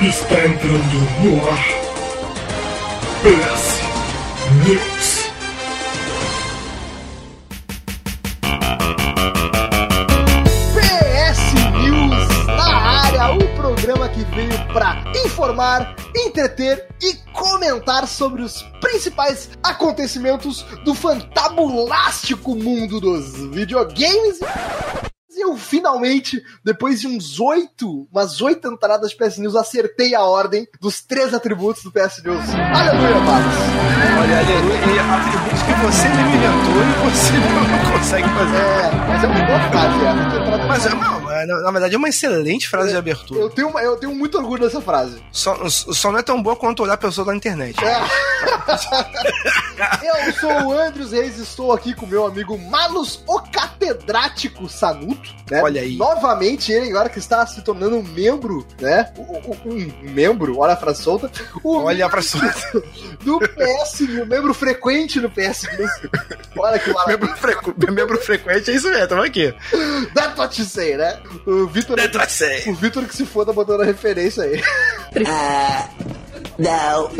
Está entrando no ar. PS News. PS News na área, o programa que veio para informar, entreter e comentar sobre os principais acontecimentos do fantabulástico mundo dos videogames. E eu finalmente, depois de uns oito, umas oito entradas de PS News, acertei a ordem dos três atributos do PS News. Aleluia, Marcos. Olha, aleluia, atributos que você mesmo inventou e você não consegue fazer. É, mas é uma boa frase, é. Mas não, é, na na verdade é uma excelente frase de abertura. eu, tenho, eu tenho muito orgulho dessa frase. Só, só não é tão boa quanto olhar a pessoa da internet. É. Eu sou o Andrews Reis, estou aqui com meu amigo Malus, o catedrático Sanuto, né? Olha aí. Novamente, ele agora que está se tornando um membro, né? Um, um- um membro, olha a frase solta. O Olha pra sua. do PS, um membro frequente no PS. Olha que maravilha. membro, frequ... membro frequente é isso mesmo, tamo aqui. That's what you say, né? O Vitor. Série. O Vitor que se foda botando a referência aí. Não.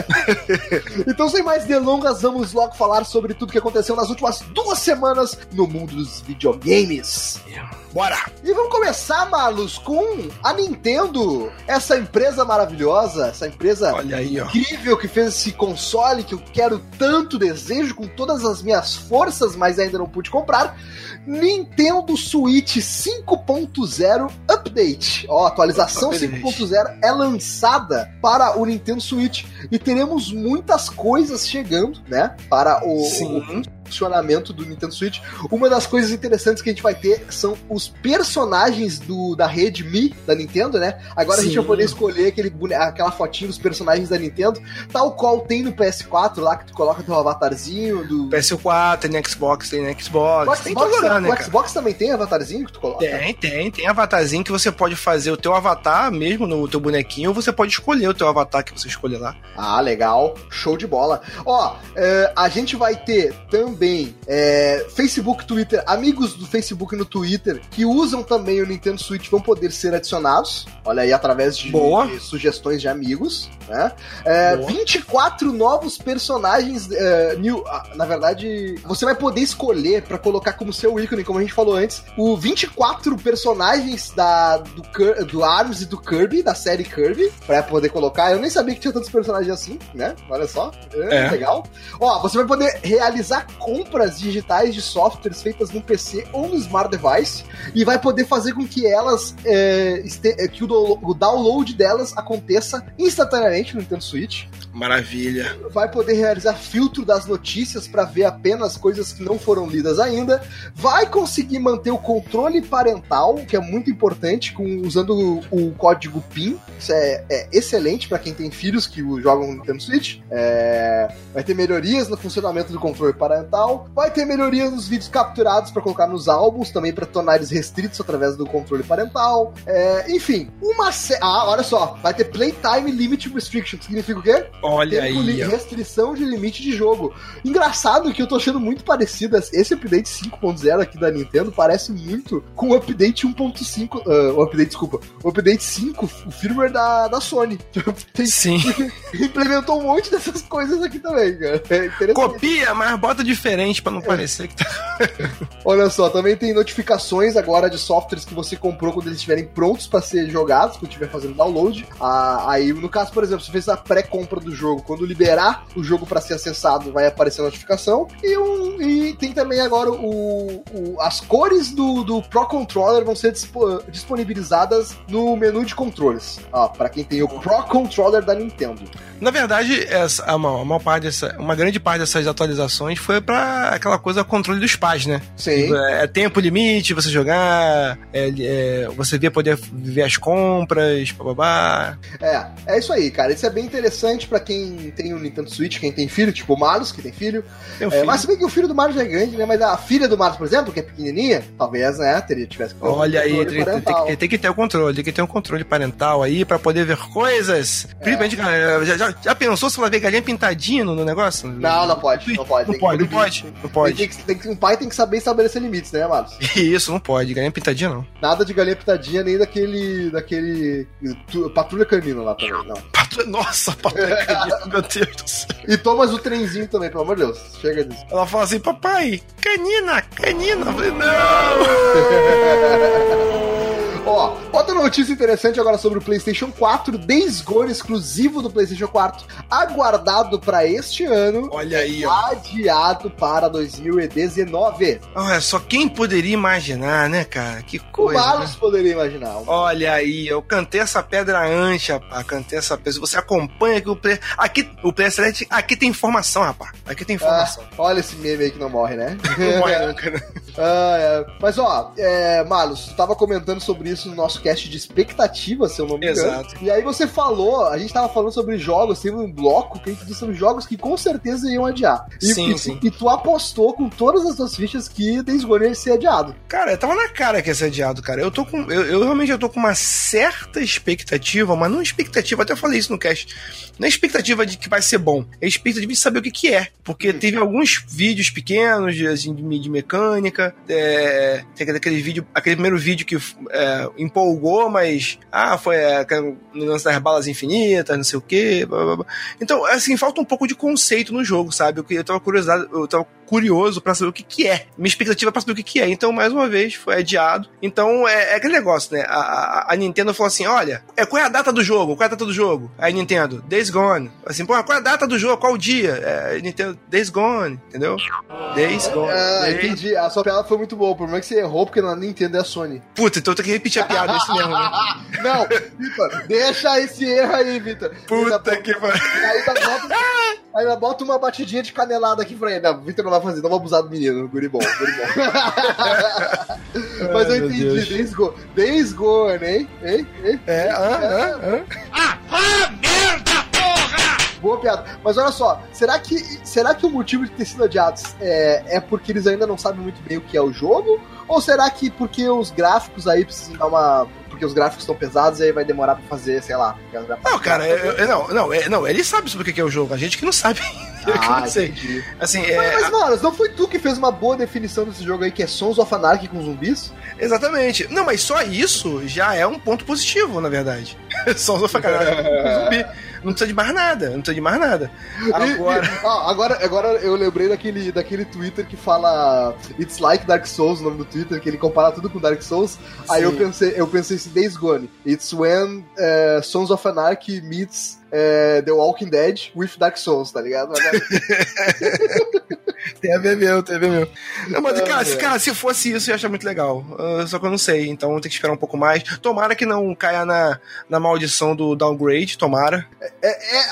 Então, sem mais delongas, vamos logo falar sobre tudo que aconteceu nas últimas duas semanas no mundo dos videogames. Bora! E vamos começar, Malus, com a Nintendo, essa empresa maravilhosa, essa empresa Olha aí, ó. incrível que fez esse console que eu quero tanto, desejo com todas as minhas forças, mas ainda não pude comprar. Nintendo Switch 5.0 Update. Ó, atualização Update. 5.0 é lançada para o Nintendo Switch e teremos muitas coisas chegando, né? Para o, Sim. o funcionamento do Nintendo Switch. Uma das coisas interessantes que a gente vai ter são os personagens do, da rede Mi da Nintendo, né? Agora a gente Sim. vai poder escolher aquele, aquela fotinho dos personagens da Nintendo, tal qual tem no PS4 lá, que tu coloca teu avatarzinho do. PS4, tem no Xbox, tem no Xbox, O tem Xbox, lugar, né, o? Xbox também tem avatarzinho que tu coloca? Tem, tem, tem avatarzinho que você pode fazer o teu avatar mesmo no teu bonequinho, ou você pode escolher o teu avatar que você escolher lá. Ah, legal. Show de bola. Ó, é, a gente vai ter também é, Facebook, Twitter, amigos do Facebook e no Twitter que usam também o Nintendo Switch vão poder ser adicionados. Olha aí, através de, de sugestões de amigos. Né? É, Boa. 24 novos personagens. é, new, ah, na verdade, você vai poder escolher pra colocar como seu ícone, como a gente falou antes, o 24 personagens da, do, do Arms e do Kirby, da série Kirby, pra poder colocar. Eu nem sabia que tinha tantos personagens assim, né? Olha só. É, É. Legal. Ó, você vai poder realizar compras digitais de softwares feitas no PC ou no Smart Device e vai poder fazer com que elas é, este- é, que o, o download delas aconteça instantaneamente no Nintendo Switch. Maravilha. Vai poder realizar filtro das notícias para ver apenas coisas que não foram lidas ainda. Vai conseguir manter o controle parental, que é muito importante, com, usando o, o código PIN. Isso é, é excelente para quem tem filhos que jogam no Nintendo Switch. É, vai ter melhorias no funcionamento do controle parental. Vai ter melhorias nos vídeos capturados para colocar nos álbuns, também para tornar eles restritos através do controle parental. É, enfim, uma. sé- Ah, olha só. Vai ter Playtime Limit Restriction. que Significa o quê? Olha Tempo aí, restrição de limite de jogo. Engraçado que eu tô achando muito parecido. Esse update 5.0 aqui da Nintendo parece muito com o update 1.5. ah, o update, desculpa. O update 5, o firmware da, da Sony. Tem, Sim. implementou um monte dessas coisas aqui também, cara. É interessante. Copia, mas bota diferente pra não parecer que tá. Olha só, também tem notificações agora de softwares que você comprou quando eles estiverem prontos para ser jogados, quando estiver fazendo download. Ah, aí, no caso, por exemplo, você fez a pré-compra do jogo, quando liberar o jogo para ser acessado, vai aparecer a notificação. E, um, e tem também agora o, o- as cores do, do Pro Controller vão ser dispo- disponibilizadas no menu de controles. Ó, para quem tem o Pro Controller da Nintendo. Na verdade, essa, a, maior, a maior parte dessa, uma grande parte dessas atualizações foi pra aquela coisa controle dos pais, né? Sim. É, é tempo limite, você jogar, é, é, você vê poder ver as compras, bababá. É, é isso aí, cara. Isso é bem interessante pra quem tem o Nintendo Switch, quem tem filho, tipo o Marlos, que tem filho. É, filho. mas se bem que o filho do Mario já é grande, né? Mas a filha do Mario, por exemplo, que é pequenininha, talvez, né, teria, tivesse que ter um Olha aí, controle tem, tem- tem- tem que ter o controle, tem que ter um controle parental aí pra poder ver coisas. Principalmente, cara, já, já, já pensou se ela ver galinha pintadinha no, no negócio? Não, não pode, não pode. Não pode, não pode, não pode. Tem que, tem que- um pai tem que saber estabelecer limites, né, Marcos? Isso, não pode. Ganhar pintadinha, não. Nada de galinha pitadinha, nem daquele. daquele. tu- patrulha canina lá também, não. Patrulha- Nossa, patrulha canina, meu Deus do céu. E Thomas o trenzinho também, pelo amor de Deus. Chega disso. Ela fala assim, papai, canina, canina. Eu falei, não! Ó, outra notícia interessante agora sobre o PlayStation 4, Days Gone exclusivo do PlayStation 4, aguardado para este ano, Olha aí, ó. adiado para 2019. Olha, só quem poderia imaginar, né, cara? Que O coisa. Marlos né? poderia imaginar. Olha aí, eu cantei essa pedra antes, rapaz. Cantei essa pedra. Você acompanha aqui o Play. Aqui, o Play Select, aqui tem informação, rapaz. Aqui tem Ah, informação. olha esse meme aí que não morre, né? Não morre nunca, né? Ah, é. Mas ó, é, Marlos, tu tava comentando sobre isso no nosso cast de expectativa, se eu não me engano. Exato. E aí você falou, a gente tava falando sobre jogos, teve um bloco que a gente disse sobre jogos que com certeza iam adiar. E, Sim, e, sim. e tu apostou com todas as tuas fichas que Days Gone ia ser adiado. Cara, tava na cara que ia ser adiado, cara. Eu tô com. Eu, eu realmente eu tô com uma certa expectativa, mas não expectativa, até falei isso no cast. Não é expectativa de que vai ser bom, é expectativa de saber o que, que é. Porque teve alguns vídeos pequenos assim, de, de mecânica. É, tem aquele vídeo, aquele primeiro vídeo que é, empolgou, mas. Ah, foi é, aquele lance das balas infinitas, não sei o quê. blá, blá, blá. Então, assim, falta um pouco de conceito no jogo, sabe? Eu, eu tava curiosidade, eu tava curioso pra saber o que que é. Minha expectativa é pra saber o que que é. Então, mais uma vez, foi adiado. Então, é, é aquele negócio, né? A, a- a Nintendo falou assim, olha, é, qual é a data do jogo? Qual é a data do jogo? Aí, Nintendo, Days Gone. Assim, pô, qual é a data do jogo? Qual o dia? É, Nintendo, Days Gone, entendeu? Days Gone. Ah, Days- entendi. A sua piada foi muito boa. O problema é que você errou porque na Nintendo é a Sony. Puta, então eu tenho que repetir a piada, é isso mesmo, né? Não, Vitor, deixa esse erro aí, Vitor. Puta que pariu. Aí bota, bota uma batidinha de canelada aqui pra ele. Não, Vitor não vai fazer, não vou abusar do menino. Guri bom, guri bom. Mas eu entendi. Days Gone, Days Gone, hein? Hein? Hein? É, ah, ah, ah. Boa piada. Mas olha só, será que, será que o motivo de ter sido adiados é, é porque eles ainda não sabem muito bem o que é o jogo? Ou será que porque os gráficos aí precisam dar uma. Porque os gráficos estão pesados e aí vai demorar pra fazer, sei lá. Não, cara, eu- eu- não, não, é, não, ele sabe sobre o que é o jogo, a gente que não sabe. Ah, não sei. entendi. Assim, Mas, é, mas, mano, não foi tu que fez uma boa definição desse jogo aí, que é Sons of Anarchy com zumbis? exatamente. Não, mas só isso já é um ponto positivo, na verdade. Só os sacanagem com zumbi. Não precisa de mais nada, não precisa de mais nada. Agora. E- e- ó, agora, agora eu lembrei daquele, daquele Twitter que fala It's like Dark Souls, o nome do Twitter, que ele compara tudo com Dark Souls. Aí eu Sim. pensei, eu pensei assim, Days Gone. It's when eh, Sons of Anarchy meets eh, The Walking Dead with Dark Souls, tá ligado? Agora- Tem a ver meu, tem a ver meu. Não, mas, cara, se, cara, se fosse isso, eu ia achar muito legal. Ah, só que eu não sei, então tem que esperar um pouco mais. Tomara que não caia na, na maldição do downgrade, tomara. É,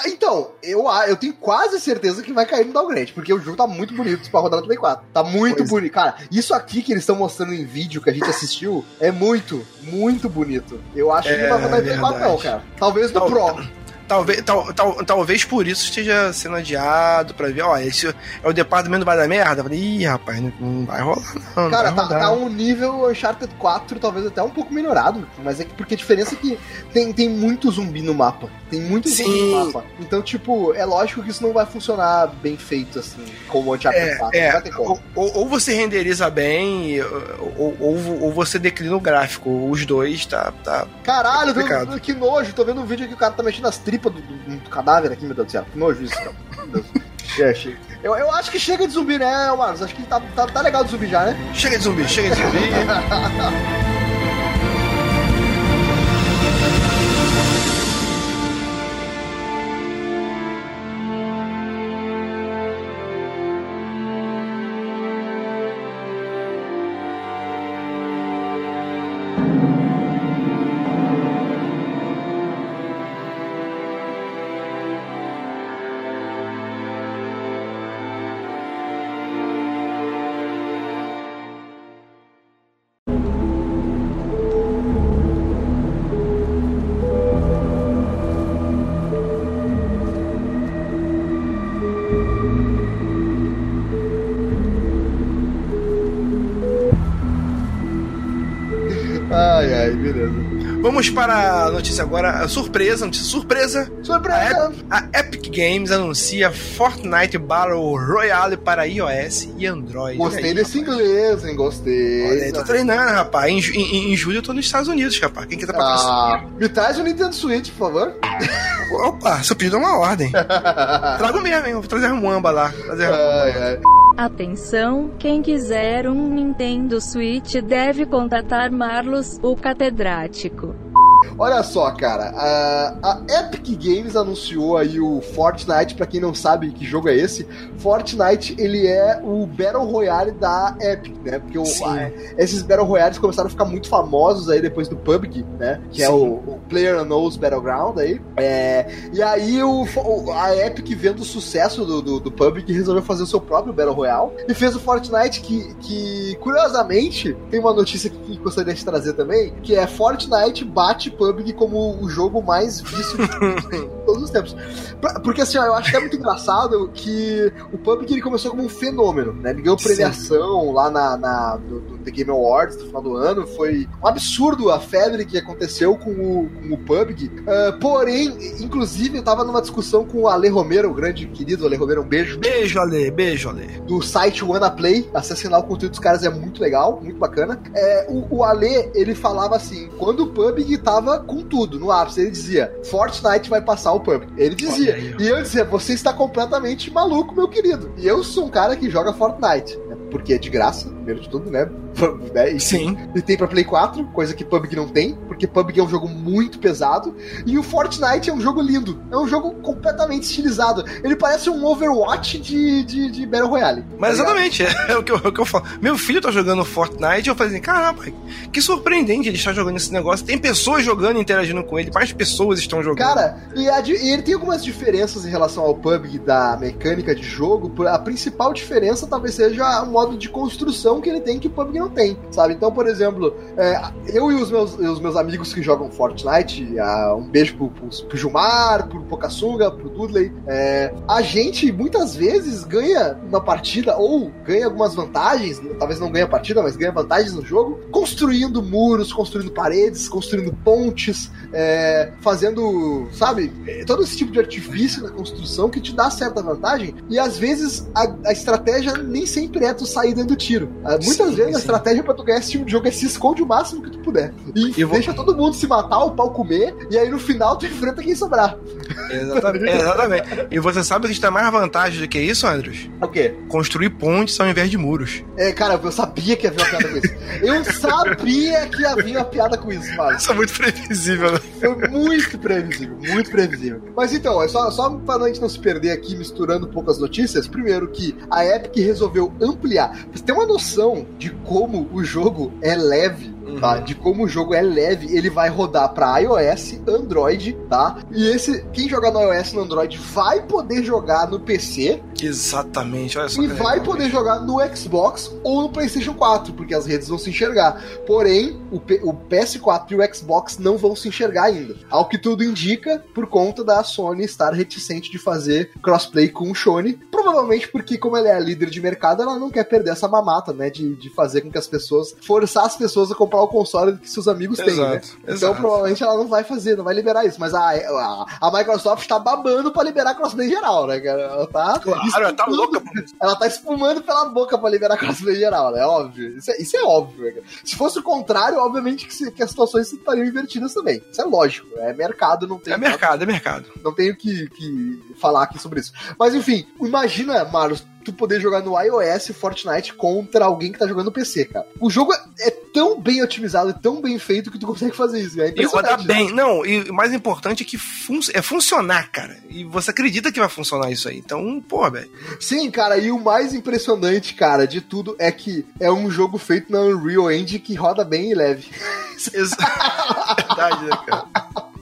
é, então, eu, eu tenho quase certeza que vai cair no downgrade, porque o jogo tá muito bonito pra rodar no Play 4. Tá muito Pois é. bonito. Cara, isso aqui que eles estão mostrando em vídeo que a gente assistiu é muito, muito bonito. Eu acho que É, não vai rodar em Play 4, não, cara. Talvez no Tal- Pro. Talvez, tal, tal- talvez por isso esteja sendo adiado pra ver, ó, esse é o departamento vai dar merda. Eu falei, ih, rapaz, não, não vai rolar, não. Cara, tá, tá um nível Uncharted 4, talvez até um pouco melhorado. Mas é que porque a diferença é que tem, tem muito zumbi no mapa. Tem muito zumbi Sim. no mapa. Então, tipo, é lógico que isso não vai funcionar bem feito, assim, como o Uncharted É, 4. é, ou, ou- você renderiza bem, ou, ou, ou você declina o gráfico. Os dois tá. tá Caralho, complicado. que nojo. Tô vendo um vídeo que o cara tá mexendo nas tripas do, do- do cadáver aqui, meu Deus do céu. Que nojo isso, cara. Meu Deus. É, chega. Eu, eu acho que chega de zumbi, né, Marcos? Acho que tá, tá, tá legal de zumbi já, né? Chega de zumbi, chega de zumbi. Vamos para a notícia agora, a surpresa, notícia surpresa. Surpresa! A, a Epic Games anuncia Fortnite Battle Royale para iOS e Android. Gostei aí, desse rapaz. inglês, hein? Gostei. Olha aí, tô treinando, rapaz. Em, em- em julho eu tô nos Estados Unidos, rapaz. Quem que tá patrocinando? Ah, me traz o Nintendo Switch, por favor. Opa, seu pedido é uma ordem. Trago mesmo, hein? Vou trazer a Muamba lá. Trazer a. Ai, ai. Atenção, quem quiser um Nintendo Switch deve contatar Marlos, o catedrático. Olha só, cara, a, a Epic Games anunciou aí o Fortnite, pra quem não sabe que jogo é esse, Fortnite ele é o Battle Royale da Epic, né? Porque o- a- esses Battle Royales começaram a ficar muito famosos aí depois do PUBG, né? Que é Sim. o, o Player Knows Battleground aí. É, e aí o, a Epic, vendo o sucesso do, do, do PUBG, resolveu fazer o seu próprio Battle Royale e fez o Fortnite que, que curiosamente, tem uma notícia que gostaria de trazer também, que é Fortnite bate PUBG como o jogo mais visto de todos os tempos. Porque assim, ó, eu acho que é muito engraçado que o PUBG ele começou como um fenômeno, né? Ele ganhou Sim. premiação lá na, na no, no The Game Awards no final do ano. Foi um absurdo a febre que aconteceu com o, com o PUBG. Ah, porém, inclusive, eu tava numa discussão com o Ale Romero, o grande querido Ale Romero, um beijo Beijo, Ale. Beijo, Ale. do site WannaPlay. Acessem lá o conteúdo dos caras, é muito legal, muito bacana. É, o, o Ale, ele falava assim: quando o PUBG tava com tudo no ápice, ele dizia: Fortnite vai passar o PUBG. Ele dizia. Aí, e eu dizia: você está completamente maluco, meu querido. E eu sou um cara que joga Fortnite. Porque é de graça, primeiro de tudo, né? né? E, Sim. e tem pra Play 4, coisa que PUBG não tem, porque PUBG é um jogo muito pesado. E o Fortnite é um jogo lindo. É um jogo completamente estilizado. Ele parece um Overwatch de, de, de Battle Royale. Mas tá exatamente, é, o que eu, é o que eu falo. Meu filho tá jogando Fortnite e eu falei assim, caramba, que surpreendente ele estar jogando esse negócio. Tem pessoas jogando e interagindo com ele, mais pessoas estão jogando. Cara, e, a e ele tem algumas diferenças em relação ao PUBG da mecânica de jogo. A principal diferença talvez seja o modo de construção que ele tem que o PUBG não tem, sabe? Então, por exemplo, é, eu e os meus, os meus amigos que jogam Fortnite, ah, um beijo pro, pro, pro Gilmar, pro Pocassunga, pro Dudley, é, a gente muitas vezes ganha uma partida ou ganha algumas vantagens, talvez não ganhe a partida, mas ganha vantagens no jogo, construindo muros, construindo paredes, construindo pontes, é, fazendo, sabe, é, todo esse tipo de artifício na construção que te dá certa vantagem. E às vezes a, a estratégia nem sempre é tu sair dando tiro. Ah, Muitas Sim, vezes a sim. estratégia pra tu ganhar esse tipo de jogo é se esconde o máximo que tu puder. E, E vou- deixa todo mundo se matar, o pau comer, e aí no final tu enfrenta quem sobrar. Exatamente. exatamente. E você sabe que está mais vantagem do que isso, Andrews? O quê? Construir pontes ao invés de muros. É, cara, eu sabia que havia uma piada com isso. Eu sabia que havia uma piada com isso, mano. Isso é muito previsível, né? Foi muito previsível, muito previsível. Mas então, é só, só pra gente não se perder aqui misturando um pouco as notícias, primeiro que a Epic resolveu ampliar. Pra você ter uma noção de como o jogo é leve, tá? Uhum. De como o jogo é leve, ele vai rodar pra iOS, Android, tá? E esse, quem jogar no iOS e no Android vai poder jogar no PC Exatamente, olha só. e que vai legal, poder gente. jogar no Xbox ou no PlayStation 4, porque as redes vão se enxergar. Porém, o, P- o PS4 e o Xbox não vão se enxergar ainda. Ao que tudo indica, por conta da Sony estar reticente de fazer crossplay com o Sony. Provavelmente porque, como ela é a líder de mercado, ela não quer perder essa mamata, né? De, de fazer com que as pessoas. forçar as pessoas a comprar o console que seus amigos têm, né? Exato, Então, exato. provavelmente ela não vai fazer, não vai liberar isso. Mas a, a, a Microsoft tá babando pra liberar crossplay geral, né, cara? Ela tá. Claro, ela tá louca. Ela tá espumando pela boca pra liberar crossplay geral, né? Óbvio. Isso é, isso é óbvio, né? cara? Se fosse o contrário, obviamente que, se- que as situações estariam invertidas também. Isso é lógico. É mercado, não tem. É mercado, é mercado. Não tenho que, que falar aqui sobre isso. Mas enfim, imagina, Marlos, tu poder jogar no iOS Fortnite contra alguém que tá jogando no PC, cara. O jogo é, é tão bem otimizado, é tão bem feito que tu consegue fazer isso. É E rodar bem. Não, e o mais importante é que fun é funcionar, cara. E você acredita que vai funcionar isso aí. Então, pô, velho. Sim, cara, e o mais impressionante, cara, de tudo é que é um jogo feito na Unreal Engine que roda bem e leve. Verdade, né, cara?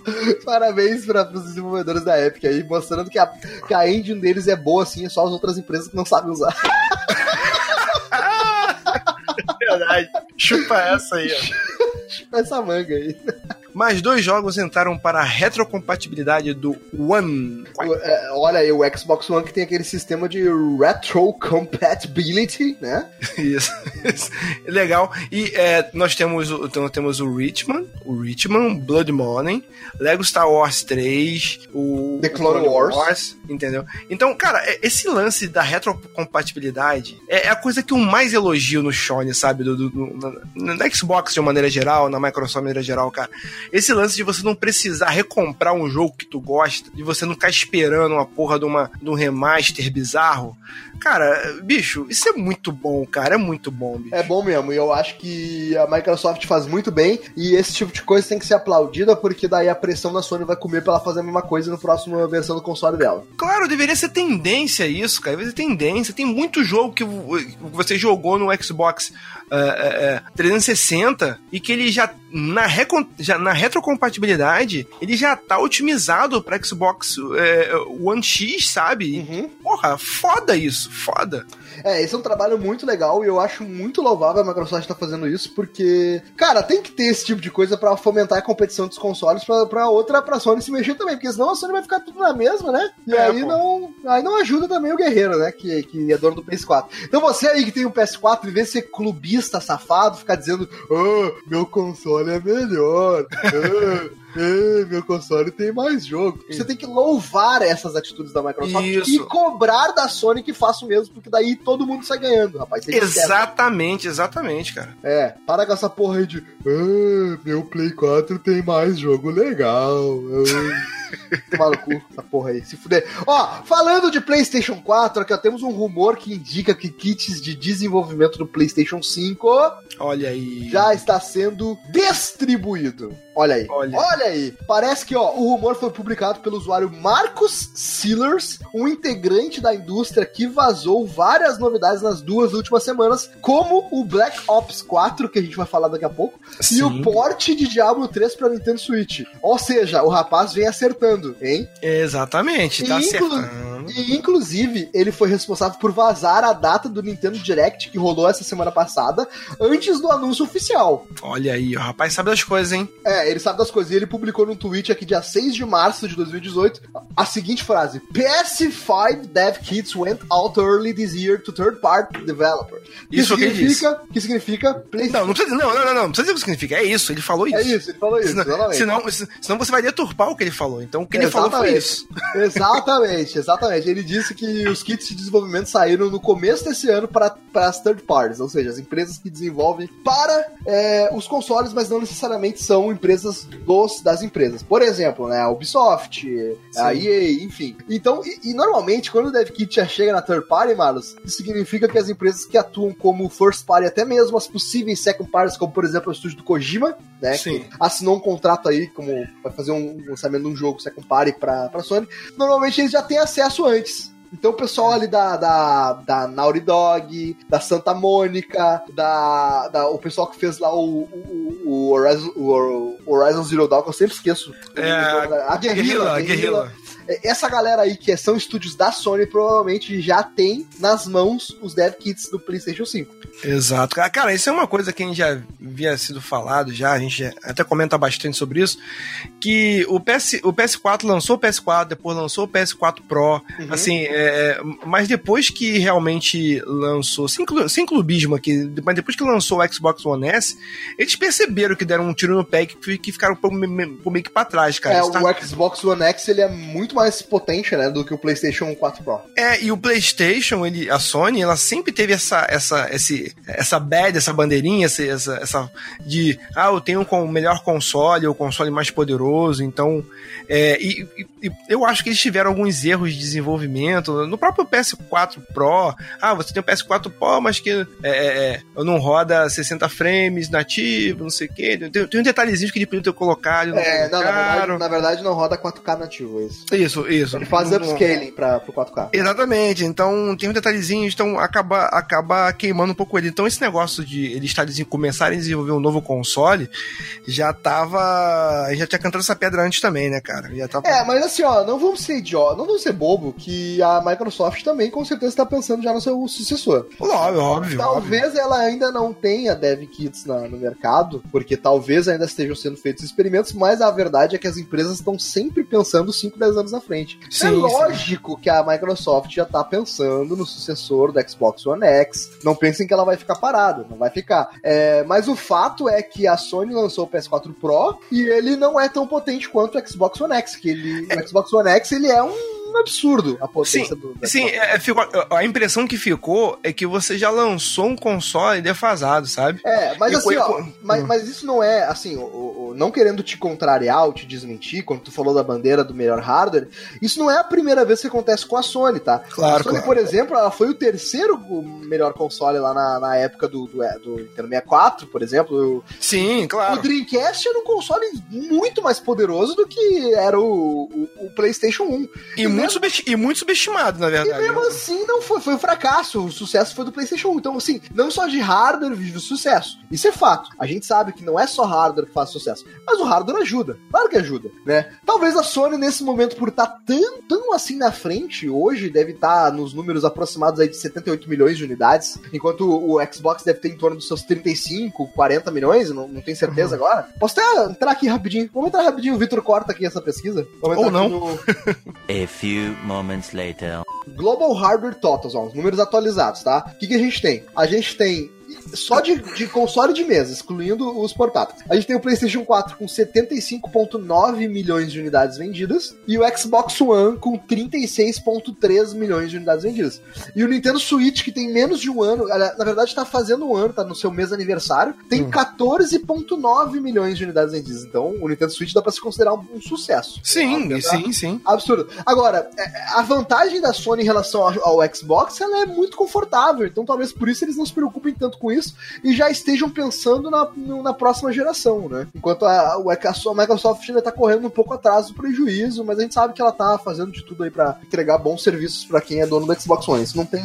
Parabéns para os desenvolvedores da Epic aí, mostrando que a, que a engine deles é boa, assim, é só as outras empresas que não sabem usar. Verdade. Chupa essa aí, ó. Essa manga aí. Mais dois jogos entraram para a retrocompatibilidade do One. É, olha aí, o Xbox One que tem aquele sistema de retrocompatibility, né? Isso. isso. Legal. E é, nós temos o, então, temos o Richmond, o Richmond, Blood Money, Lego Star Wars 3, o The Clone o Wars. entendeu? Então, cara, é- esse lance da retrocompatibilidade é, é a coisa que eu mais elogio no Sony, sabe? Do, do- do- na, na Xbox de uma maneira geral, na Microsoft de maneira geral, cara. Esse lance de você não precisar recomprar um jogo que tu gosta, de você não ficar esperando uma porra de, uma, de um remaster bizarro. Cara, bicho, isso é muito bom, cara. É muito bom, bicho. É bom mesmo, e eu acho que a Microsoft faz muito bem, e esse tipo de coisa tem que ser aplaudida, porque daí a pressão da Sony vai comer pra ela fazer a mesma coisa na próxima versão do console dela. Claro, deveria ser tendência isso, cara. Deveria ser tendência. Tem muito jogo que vo- você jogou no Xbox é, é, é, 360 e que ele já na, recon- já, na retrocompatibilidade, ele já tá otimizado pra Xbox é, One X, sabe? Uhum. Porra, foda isso, foda. É, esse é um trabalho muito legal e eu acho muito louvável a Microsoft estar fazendo isso, porque, cara, tem que ter esse tipo de coisa pra fomentar a competição dos consoles pra, pra outra, pra Sony se mexer também, porque senão a Sony vai ficar tudo na mesma, né? E É, aí pô. não, aí não ajuda também o guerreiro, né? Que, que é dono do PS4. Então você aí que tem um PS4, em vez de ser clubista safado, ficar dizendo, ah, meu console é melhor. Ah, meu console tem mais jogo. Você tem que louvar essas atitudes da Microsoft Isso. e cobrar da Sony que faça o mesmo, porque daí todo mundo sai ganhando, rapaz. Tem que ser. Exatamente, exatamente, cara. É, para com essa porra aí de. Ah, meu Play 4 tem mais jogo legal. Tomar no cu, essa porra aí, se fuder. Ó, falando de PlayStation 4, aqui ó, temos um rumor que indica que kits de desenvolvimento do PlayStation 5 Olha aí. já está sendo distribuído. Olha aí. Olha. Olha aí. Parece que, ó, o rumor foi publicado pelo usuário Marcos Sealers, um integrante da indústria que vazou várias novidades nas duas últimas semanas, como o Black Ops 4, que a gente vai falar daqui a pouco, e Sim. o porte de Diablo 3 para Nintendo Switch. Ou seja, o rapaz vem acertando, hein? Exatamente, tá E inclu- acertando. E, inclusive, ele foi responsável por vazar a data do Nintendo Direct, que rolou essa semana passada, antes do anúncio oficial. Olha aí, o rapaz sabe das coisas, hein? É, ele sabe das coisas. E ele publicou num tweet aqui, dia 6 de março de 2018, a seguinte frase: PS5 Dev Kits went out early this year to third-party developer. Que Isso é que significa, que significa Play- Não, não precisa, não, não, não, não, precisa dizer o que significa. É isso, ele falou isso. É isso, ele falou isso, Senão, exatamente. senão, se- senão você vai deturpar o que ele falou. Então o que ele falou foi Exatamente. isso. Exatamente, exatamente. Ele disse que os kits de desenvolvimento saíram no começo desse ano para as third parties, ou seja, as empresas que desenvolvem para é, os consoles, mas não necessariamente são empresas dos, das empresas. Por exemplo, né, a Ubisoft, a Sim. EA, enfim. Então, e, e normalmente, quando o dev kit já chega na third party, Marlos, isso significa que as empresas que atuam como first party, até mesmo as possíveis second parties, como por exemplo o estúdio do Kojima, né, Sim. que assinou um contrato aí, como vai fazer um lançamento de um jogo second party pra Sony, normalmente eles já têm acesso antes. Então o pessoal ali da, da, da Naughty Dog, da Santa Mônica, da, da, o pessoal que fez lá o, o, o Horizon, o Horizon Zero Dawn, que eu sempre esqueço. É, a Guerrilla, Guerrilla, Guerrilla. Essa galera aí que são estúdios da Sony provavelmente já tem nas mãos os dev kits do PlayStation 5. Exato. Cara, Cara, isso é uma coisa que a gente já havia sido falado já, a gente até comenta bastante sobre isso, que o, PS, o PS4 lançou o PS4, depois lançou o PS4 Pro, Uhum. assim, é, mas depois que realmente lançou, sem, clu- sem clubismo aqui, mas depois que lançou o Xbox One S, eles perceberam que deram um tiro no pé e que, que ficaram meio que pra trás, cara. é, tá- o Xbox One X ele é muito mais potente, né, do que o PlayStation 4 Pro. É, e o PlayStation, ele, a Sony, ela sempre teve essa, essa, esse, essa bad, essa bandeirinha, essa, essa, essa de, ah, eu tenho com- o melhor console, o console mais poderoso, então, é, e, e- eu acho que eles tiveram alguns erros de desenvolvimento, no próprio PS4 Pro, ah, você tem o PS4 Pro, mas que é, é, é, não roda 60 frames nativo, não sei o quê, tem, tem um detalhezinho que ele podia ter colocado, É, não, na verdade, na verdade não roda 4K nativo, é isso. Isso, isso. Ele faz upscaling pra, pro 4K. Exatamente, então tem uns detalhezinhos, então acaba, acaba queimando um pouco ele. Então esse negócio de eles estarem começarem a desenvolver um novo console já tava. Já tinha cantado essa pedra antes também, né, cara? Já tava. É, mas assim, ó, não vamos ser idiota, não vamos ser bobo, que a Microsoft também com certeza tá pensando já no seu sucessor. Óbvio, óbvio. óbvio. Talvez ela ainda não tenha dev kits na- no mercado, porque talvez ainda estejam sendo feitos experimentos, mas a verdade é que as empresas estão sempre pensando 5, 10 anos na frente. é Sim, lógico que a Microsoft já tá pensando no sucessor do Xbox One X. Não pensem que ela vai ficar parada, não vai ficar. É, mas o fato é que a Sony lançou o PS4 Pro e ele não é tão potente quanto o Xbox One X, que ele, o Xbox One X ele é um absurdo a potência Sim, do, sim Xbox. é, ficou, a impressão que ficou é que você já lançou um console defasado, sabe? É, mas Eu- assim, eu- ó, mas, mas isso não é, assim, o- o- o- não querendo te contrariar ou te desmentir, quando tu falou da bandeira do melhor hardware, isso não é a primeira vez que acontece com a Sony, tá? Claro, a Sony, claro. por exemplo, ela foi o terceiro melhor console lá na, na época do, do, do Nintendo 64, por exemplo. O, Sim, o claro. Dreamcast era um console muito mais poderoso do que era o, o, o PlayStation 1. E muito, subesti- e muito subestimado, na E verdade. mesmo né? assim não foi, foi um fracasso. O sucesso foi do PlayStation 1. Então, assim, não só de hardware vive o sucesso. Isso é fato. A gente sabe que não é só hardware que faz sucesso, mas o hardware ajuda. Claro que ajuda, né? Talvez a Sony nesse momento por estar tão, tão assim na frente, hoje deve estar nos números aproximados aí de 78 milhões de unidades, enquanto o Xbox deve ter em torno dos seus 35, 40 milhões, não, não tenho certeza Uhum. agora. Posso até entrar aqui rapidinho? Vamos entrar rapidinho, o Vitor corta aqui essa pesquisa. Vamos Ou entrar aqui não. no- A few moments later. Global Hardware Totals, ó, os números atualizados, tá? O que, que a gente tem? A gente tem só de, de console de mesa, excluindo os portáteis. A gente tem o PlayStation 4 com 75,9 milhões de unidades vendidas e o Xbox One com 36,3 milhões de unidades vendidas. E o Nintendo Switch, que tem menos de um ano, na verdade tá fazendo um ano, tá no seu mês aniversário, tem 14,9 milhões de unidades vendidas. Então o Nintendo Switch dá pra se considerar um, sucesso. Sim, Tá? sim, sim. Absurdo. Agora, é, a vantagem da Sony em relação ao Xbox, ela é muito confortável. Então, talvez por isso eles não se preocupem tanto com isso e já estejam pensando na, na próxima geração, né? Enquanto a, a Microsoft ainda tá correndo um pouco atrás do prejuízo, mas a gente sabe que ela tá fazendo de tudo aí pra entregar bons serviços pra quem é dono do Xbox One. Isso não tem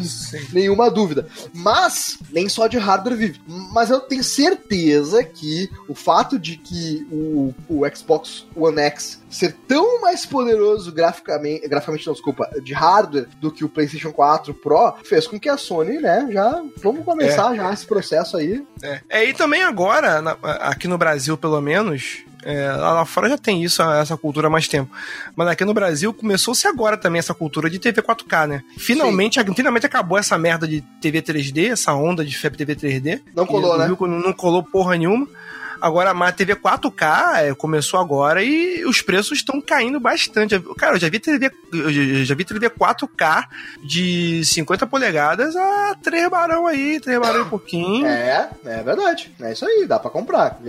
nenhuma dúvida. Mas, nem só de hardware vive. Mas eu tenho certeza que o fato de que o, o Xbox One X ser tão mais poderoso graficamente, graficamente não, desculpa, de hardware do que o PlayStation 4 Pro, fez com que a Sony, né, já vamos começar já esse processo aí. É. é, e também agora, na- aqui no Brasil, pelo menos, é, lá fora já tem isso, essa cultura há mais tempo. Mas aqui no Brasil começou-se agora também essa cultura de TV 4K, né? Finalmente, finalmente acabou essa merda de TV 3D, essa onda de febre TV 3D. Não colou, né? não colou porra nenhuma. Agora, a TV 4K é, começou agora e os preços estão caindo bastante. Cara, eu já vi TV, já- vi TV 4K de 50 polegadas a 3 barão aí, 3 barão e pouquinho. É, é verdade. É isso aí, dá pra comprar.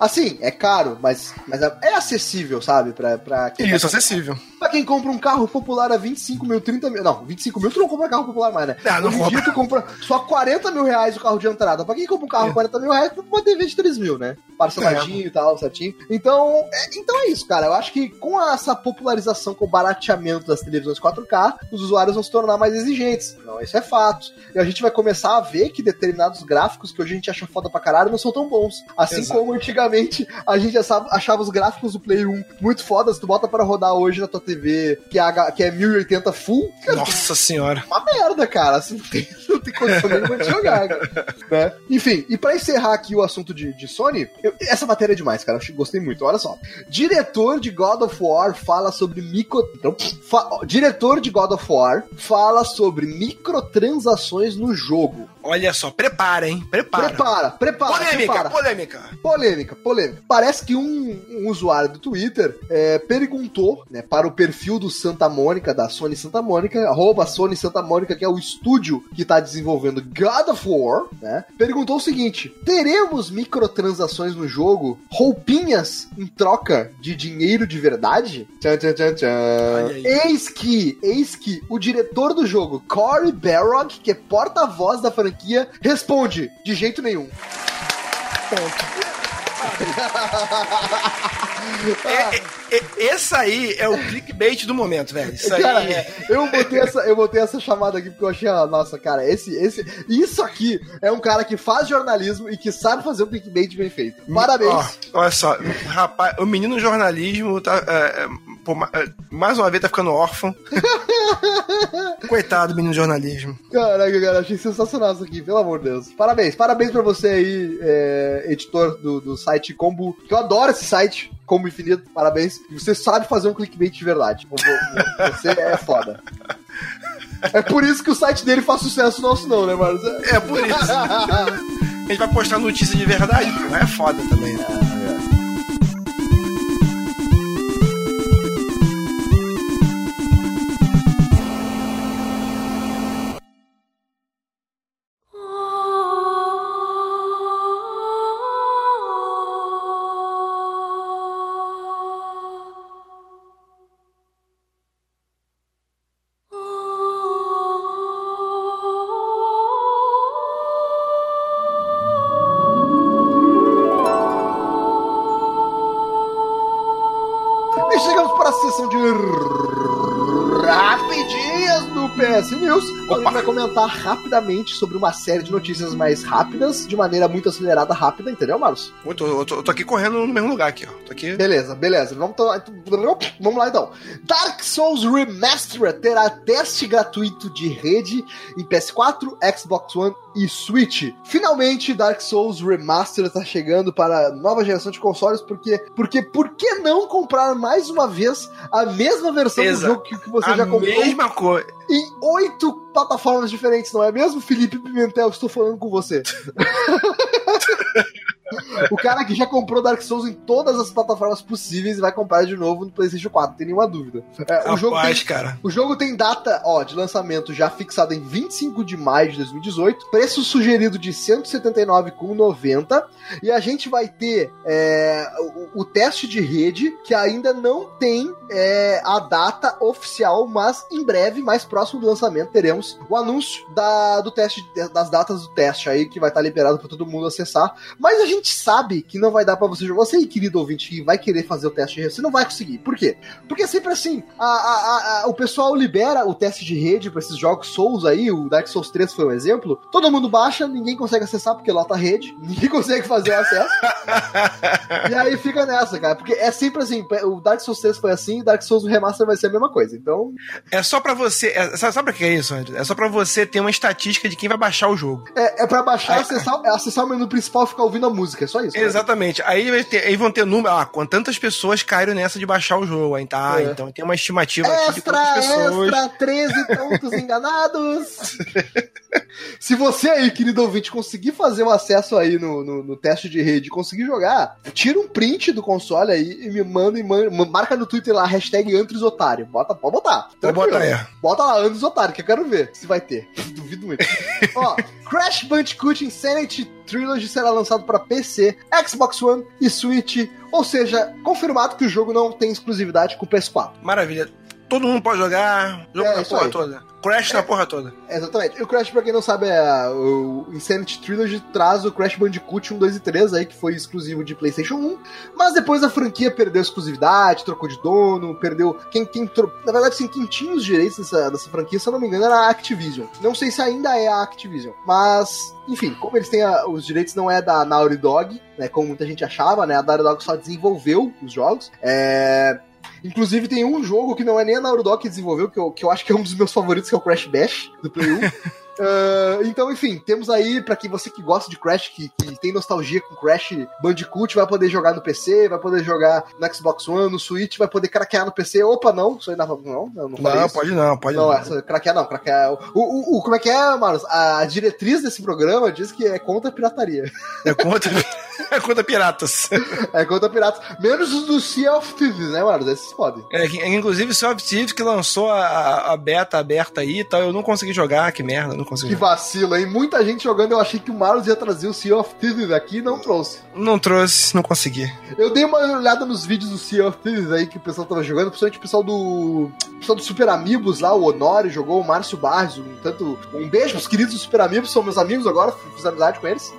Assim, é caro, mas, mas é é acessível, sabe? Pra, pra, quem Isso, acessível. pra quem compra um carro popular a 25 mil, 30 mil. Não, 25 mil tu não compra carro popular mais, né? Ah, não em compra. tu compra só 40 mil reais o carro de entrada. Pra quem compra um carro É. 40 mil reais, tu pode ter 23 mil, né? Parceladinho e tal, certinho. Então é, então é isso, cara. Eu acho que com essa popularização, com o barateamento das televisões 4K, os usuários vão se tornar mais exigentes. Não, isso é fato. E a gente vai começar a ver que determinados gráficos que hoje a gente acha foda pra caralho não são tão bons. Assim Exato. como antigamente a gente achava, os gráficos do Play 1 muito fodas, tu bota para rodar hoje na tua TV que é, H- que é 1080 full, cara, Nossa senhora. uma merda, cara. Assim, não tem, não tem condição nenhuma de jogar, cara. Né? Enfim, e pra encerrar aqui o assunto de, de Sony, eu- essa matéria é demais, cara. Eu gostei muito. Olha só. Diretor de God of War fala sobre micro. Então, fa- diretor de God of War fala sobre microtransações no jogo. Olha só, prepara, hein? Prepara. Prepara, prepara, Polêmica, prepara. polêmica. Polêmica, polêmica. Parece que um, um usuário do Twitter é, perguntou né, para o perfil do Santa Mônica, da Sony Santa Mônica, arroba Sony Santa Mônica, que é o estúdio que está desenvolvendo God of War, né? Perguntou o seguinte: teremos microtransações no jogo? Roupinhas em troca de dinheiro de verdade? Tchan, tchan, tchan, tchan. Eis que, eis que o diretor do jogo, Cory Barrog, que é porta-voz da franquia, responde: de jeito nenhum. Ponto. É, é, é, esse aí é o clickbait do momento, velho. Isso aí. Cara, eu botei, essa, eu botei essa chamada aqui porque eu achei, ah, nossa, cara, esse, esse, isso aqui é um cara que faz jornalismo e que sabe fazer um clickbait bem feito. Parabéns. Ó, olha só, rapaz, o menino jornalismo tá. Pô, é, mais uma vez tá ficando órfão. Coitado do menino jornalismo. Caraca, cara, achei sensacional isso aqui, pelo amor de Deus. Parabéns, parabéns pra você aí, é, editor do, do site Combo, que eu adoro esse site, Combo Infinito, parabéns. Você sabe fazer um clickbait de verdade. Vo- vo- Você é foda. É por isso que o site dele faz sucesso, nosso não, né, Marcos? É por isso. A gente vai postar notícia de verdade, pô, é foda também. né? Comentar rapidamente sobre uma série de notícias mais rápidas, de maneira muito acelerada, rápida, entendeu, Marcos? Eu tô, eu tô- eu tô aqui correndo no mesmo lugar aqui, ó. Tô aqui. Beleza, beleza. Vamos, to- vamos lá então. Dark Souls Remastered terá teste gratuito de rede em PS4, Xbox One e Switch. Finalmente, Dark Souls Remastered está chegando para a nova geração de consoles, porque, porque por que não comprar mais uma vez a mesma versão Exato. do jogo que, que você a já comprou mesma coisa. em oito plataformas diferentes, não é mesmo, Felipe Pimentel? Estou falando com você. O cara que já comprou Dark Souls em todas as plataformas possíveis e vai comprar de novo no PlayStation 4, não tem nenhuma dúvida. É, o, jogo Rapaz, tem, cara. o jogo tem data ó, de lançamento já fixada em 25 de maio de 2018, preço sugerido de R$ 179,90 e a gente vai ter é, o, o teste de rede que ainda não tem é, a data oficial, mas em breve, mais próximo do lançamento, teremos o anúncio da, do teste, das datas do teste aí que vai estar liberado para todo mundo acessar. Mas a gente sabe que não vai dar para você jogar. Você aí, querido ouvinte, que vai querer fazer o teste de rede, você não vai conseguir. Por quê? Porque é sempre assim, a- a- a- o pessoal libera o teste de rede para esses jogos Souls aí, o Dark Souls 3 foi um exemplo. Todo mundo baixa, ninguém consegue acessar porque lota a rede, ninguém consegue fazer o acesso. e aí fica nessa, cara, porque é sempre assim, o Dark Souls 3 foi assim, o Dark Souls Remaster vai ser a mesma coisa. Então, É só pra você. É, sabe, sabe o que é isso, André? É só pra você ter uma estatística de quem vai baixar o jogo. é, é para baixar, acessar, acessar o menu principal e ficar ouvindo a música, é só isso. cara. Exatamente. Aí, ter- aí vão ter número. Ah, quantas pessoas caíram nessa de baixar o jogo? Aí tá, É. então tem uma estimativa aqui de Extra, quantas pessoas. extra, 13 pontos enganados. Se você aí, querido ouvinte, conseguir fazer o acesso aí no, no, no teste de rede, conseguir jogar, tira um print do console aí e me manda e man- marca no Twitter lá, hashtag Antrisotário. Bota, pode botar. Vou botar aí. Bota lá, Anos Otário, que eu quero ver se vai ter. Duvido muito. Ó, Crash Bandicoot Insanity Trilogy será lançado para PC, Xbox One e Switch. Ou seja, confirmado que o jogo não tem exclusividade com o PS4. Maravilha. Todo mundo pode jogar. Jogo É, isso porra toda. Crash na porra toda. Exatamente. E o Crash, pra quem não sabe, é o Insanity Trilogy traz o Crash Bandicoot 1, 2 e 3 aí, que foi exclusivo de PlayStation 1. Mas depois a franquia perdeu exclusividade, trocou de dono, perdeu. Quem, quem tro... Na verdade, sim, quem tinha os direitos dessa, dessa franquia, se eu não me engano, era a Activision. Não sei se ainda é a Activision. Mas, enfim, como eles têm a- os direitos, não é da Naughty Dog, né? Como muita gente achava, né? A Naughty Dog só desenvolveu os jogos. É. Inclusive tem um jogo que não é nem a Naughty Dog que desenvolveu, que eu, que eu acho que é um dos meus favoritos, que é o Crash Bash, do Play 1. Ah, então, enfim, temos aí, pra quem você que gosta de Crash, que, que tem nostalgia com Crash Bandicoot, vai poder jogar no PC, vai poder jogar no Xbox One, no Switch, vai poder craquear no PC. Opa, não, isso aí não, não, não, não Não, isso. pode não, pode Não, não. essa, craquear não, craquear. O, o, o- como é que é, Marlos? A diretriz desse programa diz que é contra a pirataria. É contra, é contra piratas. É contra piratas. Menos os do Sea of Thieves, né, Marlos? Esses podem. É, inclusive o Sea of Thieves que lançou a, a beta aberta aí e tal, eu não consegui jogar, que merda, não consegui Que vacilo, hein? Muita gente jogando, eu achei que o Marlos ia trazer o Sea of Thieves aqui e não trouxe. Não trouxe, não consegui. Eu dei uma olhada nos vídeos do Sea of Thieves aí que o pessoal tava jogando, principalmente o pessoal do pessoal do Super Amigos lá, o Honório jogou, o Márcio Barros, um, tanto, um beijo pros queridos do Super Amigos, são meus amigos agora, fiz amizade com eles.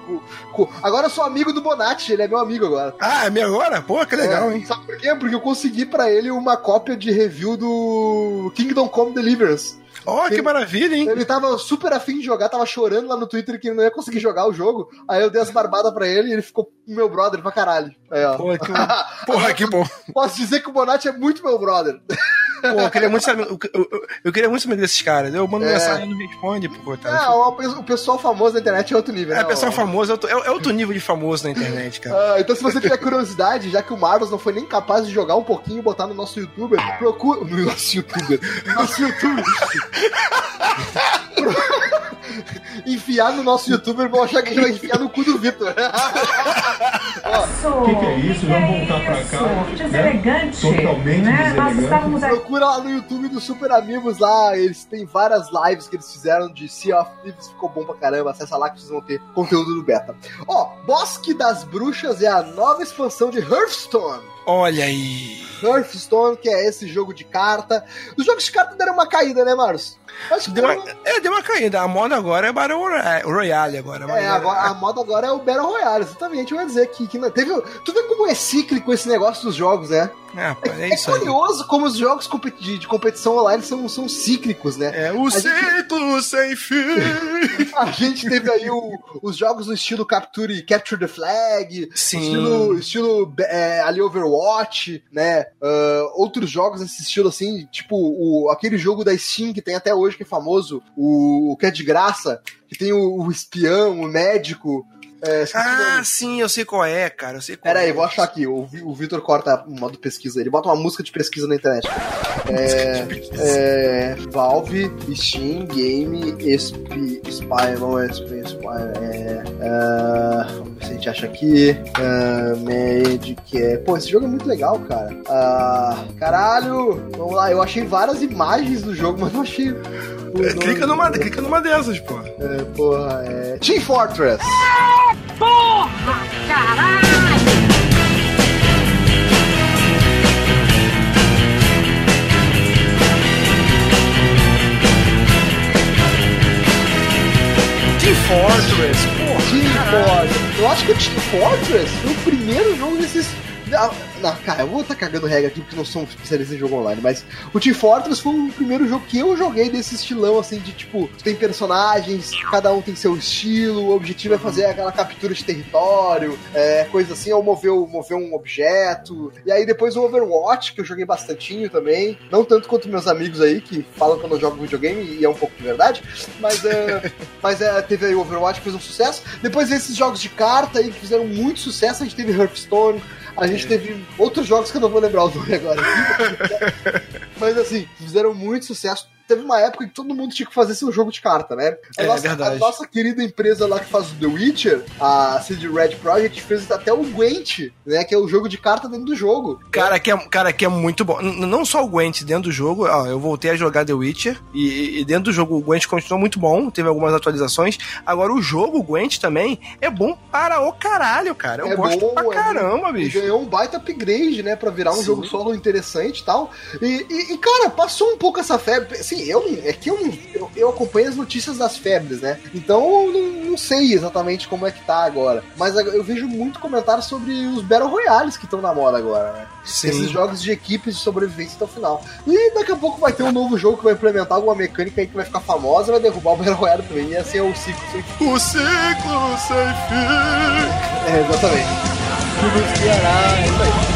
Agora eu sou amigo do Bonatti, ele é meu amigo agora. Ah, é meu agora? Pô, que legal, É, hein? Sabe por quê? Porque eu consegui pra ele uma cópia de review do Kingdom Come Deliverance. Ó, que Ele- maravilha, hein? Ele tava super afim de jogar, tava chorando lá no Twitter que ele não ia conseguir jogar o jogo. Aí eu dei as barbadas pra ele e ele ficou meu brother pra caralho. Aí, ó. Pô, que, porra, que bom. Posso dizer que o Bonatti é muito meu brother. Pô, eu queria muito saber. Eu, eu- eu- queria muito saber desses caras. Eu mando É. mensagem e não responde, pô, coitado. O, o pessoal famoso da internet é outro nível, É, né? pessoal ó. famoso, é outro, é outro nível de famoso na internet, cara. Ah, então, se você tiver curiosidade, já que o Marlos não foi nem capaz de jogar um pouquinho e botar no nosso youtuber, procura. No nosso youtuber. No nosso youtuber. enfiar no nosso youtuber, vão achar que a gente vai enfiar no cu do Vitor. O que, que é isso? Vamos voltar pra cá. né? Deselegante. Totalmente né? Nós deselegante. estávamos aqui. Procura lá no YouTube do Super Amigos lá, eles têm várias lives que eles fizeram de Sea of Thieves, ficou bom pra caramba, acessa lá que vocês vão ter conteúdo do beta. Ó, Bosque das Bruxas é a nova expansão de Hearthstone. Olha aí. Hearthstone, que é esse jogo de carta. Os jogos de carta deram uma caída, né, Marcos? Acho que Deu uma, é, deu uma caída. A moda agora é Battle Royale- agora. É, agora, a moda agora é o Battle Royale, exatamente. Eu ia dizer que, que teve. Tu vê como é cíclico esse negócio dos jogos, né? É, é É isso aí. curioso como os jogos de, de competição online são, são cíclicos, né? É o A gente- ciclo sem fim. A gente teve aí o- os jogos no estilo Capture Capture the Flag, estilo, estilo é, ali Overwatch, né? Ah, outros jogos nesse estilo assim, tipo o, aquele jogo da Steam que tem até hoje, que é famoso, o, o que é de graça, que tem o, o espião, o médico. É, Ah, sim, eu sei qual é, cara. Eu sei qual Pera aí, é. vou achar aqui. O, o Vitor corta o modo pesquisa. Ele bota uma música de pesquisa na internet. É, é, Valve, Steam, Game, Spy, Spy, não é Spy, é, é, vamos ver se a gente acha aqui. É, Magic, é, pô, esse jogo é muito legal, cara. Ah, caralho, vamos lá, eu achei várias imagens do jogo, mas não achei. É, clica, numa, clica numa dessas, pô. É, porra, é. Team Fortress! Team Fortress, porra. Team Fortress. Eu acho que o Team Fortress foi o primeiro jogo desses. Não, cara, eu vou estar cagando regra aqui porque não sou um especialista em jogo online, mas o Team Fortress foi o primeiro jogo que eu joguei desse estilão, assim, de tipo, tem personagens, cada um tem seu estilo, o objetivo é fazer aquela captura de território, é, coisa assim, ou mover, mover um objeto. E aí depois o Overwatch, que eu joguei bastantinho também, não tanto quanto meus amigos aí, que falam que eu não jogo videogame, e é um pouco de verdade, mas é. Mas é, teve aí o Overwatch que fez um sucesso. Depois esses jogos de carta aí que fizeram muito sucesso, a gente teve Hearthstone, a gente teve outros jogos que eu não vou lembrar o nome agora. Mas assim, fizeram muito sucesso. Teve uma época que todo mundo tinha que fazer seu jogo de carta, né? A, É, nossa, verdade. a nossa querida empresa lá que faz o The Witcher, a CD Red Project, fez até o Gwent, né? Que é o jogo de carta dentro do jogo. Cara, que é, cara, que é muito bom. N- não só o Gwent dentro do jogo, ó, eu voltei a jogar The Witcher e, e dentro do jogo o Gwent continuou muito bom, teve algumas atualizações. Agora o jogo, o Gwent também, é bom para o caralho, cara. Eu É gosto bom, pra é caramba, bicho. ganhou um baita upgrade, né? Pra virar um Sim. jogo solo interessante e tal. E, e, e, cara, passou um pouco essa febre. Assim, eu é que eu, eu, eu acompanho as notícias das febres, né? Então eu não, não sei exatamente como é que tá agora. Mas eu vejo muito comentário sobre os Battle Royales que estão na moda agora, né? Sim. Esses jogos de equipes de sobrevivência até o final. E daqui a pouco vai ter um novo jogo que vai implementar alguma mecânica aí que vai ficar famosa e vai derrubar o Battle Royale também. E assim é o ciclo. sem fim. O ciclo sem fim. É, exatamente. Tudo esquiará, é isso aí.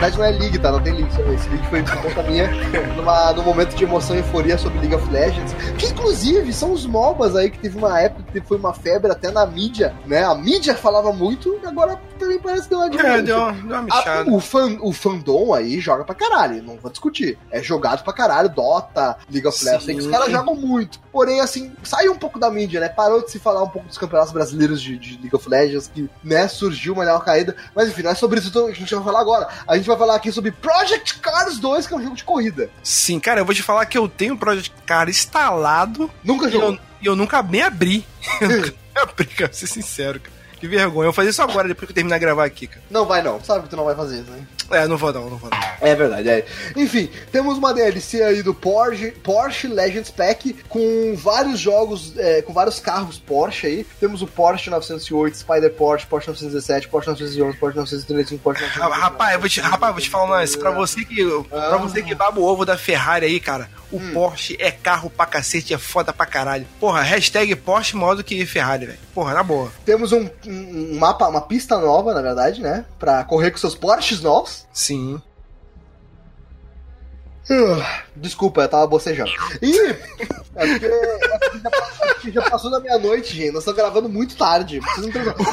Verdade não é League, tá? Não tem link. Esse link foi por conta minha numa, num momento de emoção e euforia sobre League of Legends. Que inclusive são os MOBAs aí que teve uma época foi uma febre até na mídia, né? A mídia falava muito e agora também parece que deu uma É, deu, uma- deu uma A- o, fan, o fandom aí joga pra caralho, não vou discutir. É jogado pra caralho, Dota, League of Legends, os caras jogam muito. Porém, assim, saiu um pouco da mídia, né? Parou de se falar um pouco dos campeonatos brasileiros de, de League of Legends, que, né, surgiu uma nova caída. Mas enfim, não é sobre isso que a gente vai falar agora. A gente vai falar aqui sobre Project Cars 2, que é um jogo de corrida. Sim, cara, eu vou te falar que eu tenho o Project Car instalado Nunca jogou. eu, e eu nunca nem abri. Eu nunca nem abri, cara, pra ser sincero, cara. Que vergonha. Eu vou fazer isso agora, depois que eu terminar de gravar aqui, cara. Não vai não, sabe que tu não vai fazer isso, né? É, não vou não, não vou não. É verdade, é. Enfim, temos uma DLC aí do Porsche, Porsche Legends Pack com vários jogos, é, com vários carros Porsche aí. Temos o Porsche 908, Spider Porsche, Porsche 917, Porsche 911, Porsche 935, Porsche 911. Rapaz, eu vou te, rapaz, vou te falar um lance. Pra você que, pra você que baba o ovo da Ferrari aí, cara, o Porsche é carro pra cacete, é foda pra caralho. Porra, hashtag Porsche maior do que Ferrari, velho. Porra, na boa. Temos um, um- mapa, uma pista nova, na verdade, né? Pra correr com seus Porsches novos. Sim. Ah, Desculpa, eu tava bocejando. E é porque, é porque já, passou, já da meia-noite, gente. Nós estamos gravando muito tarde.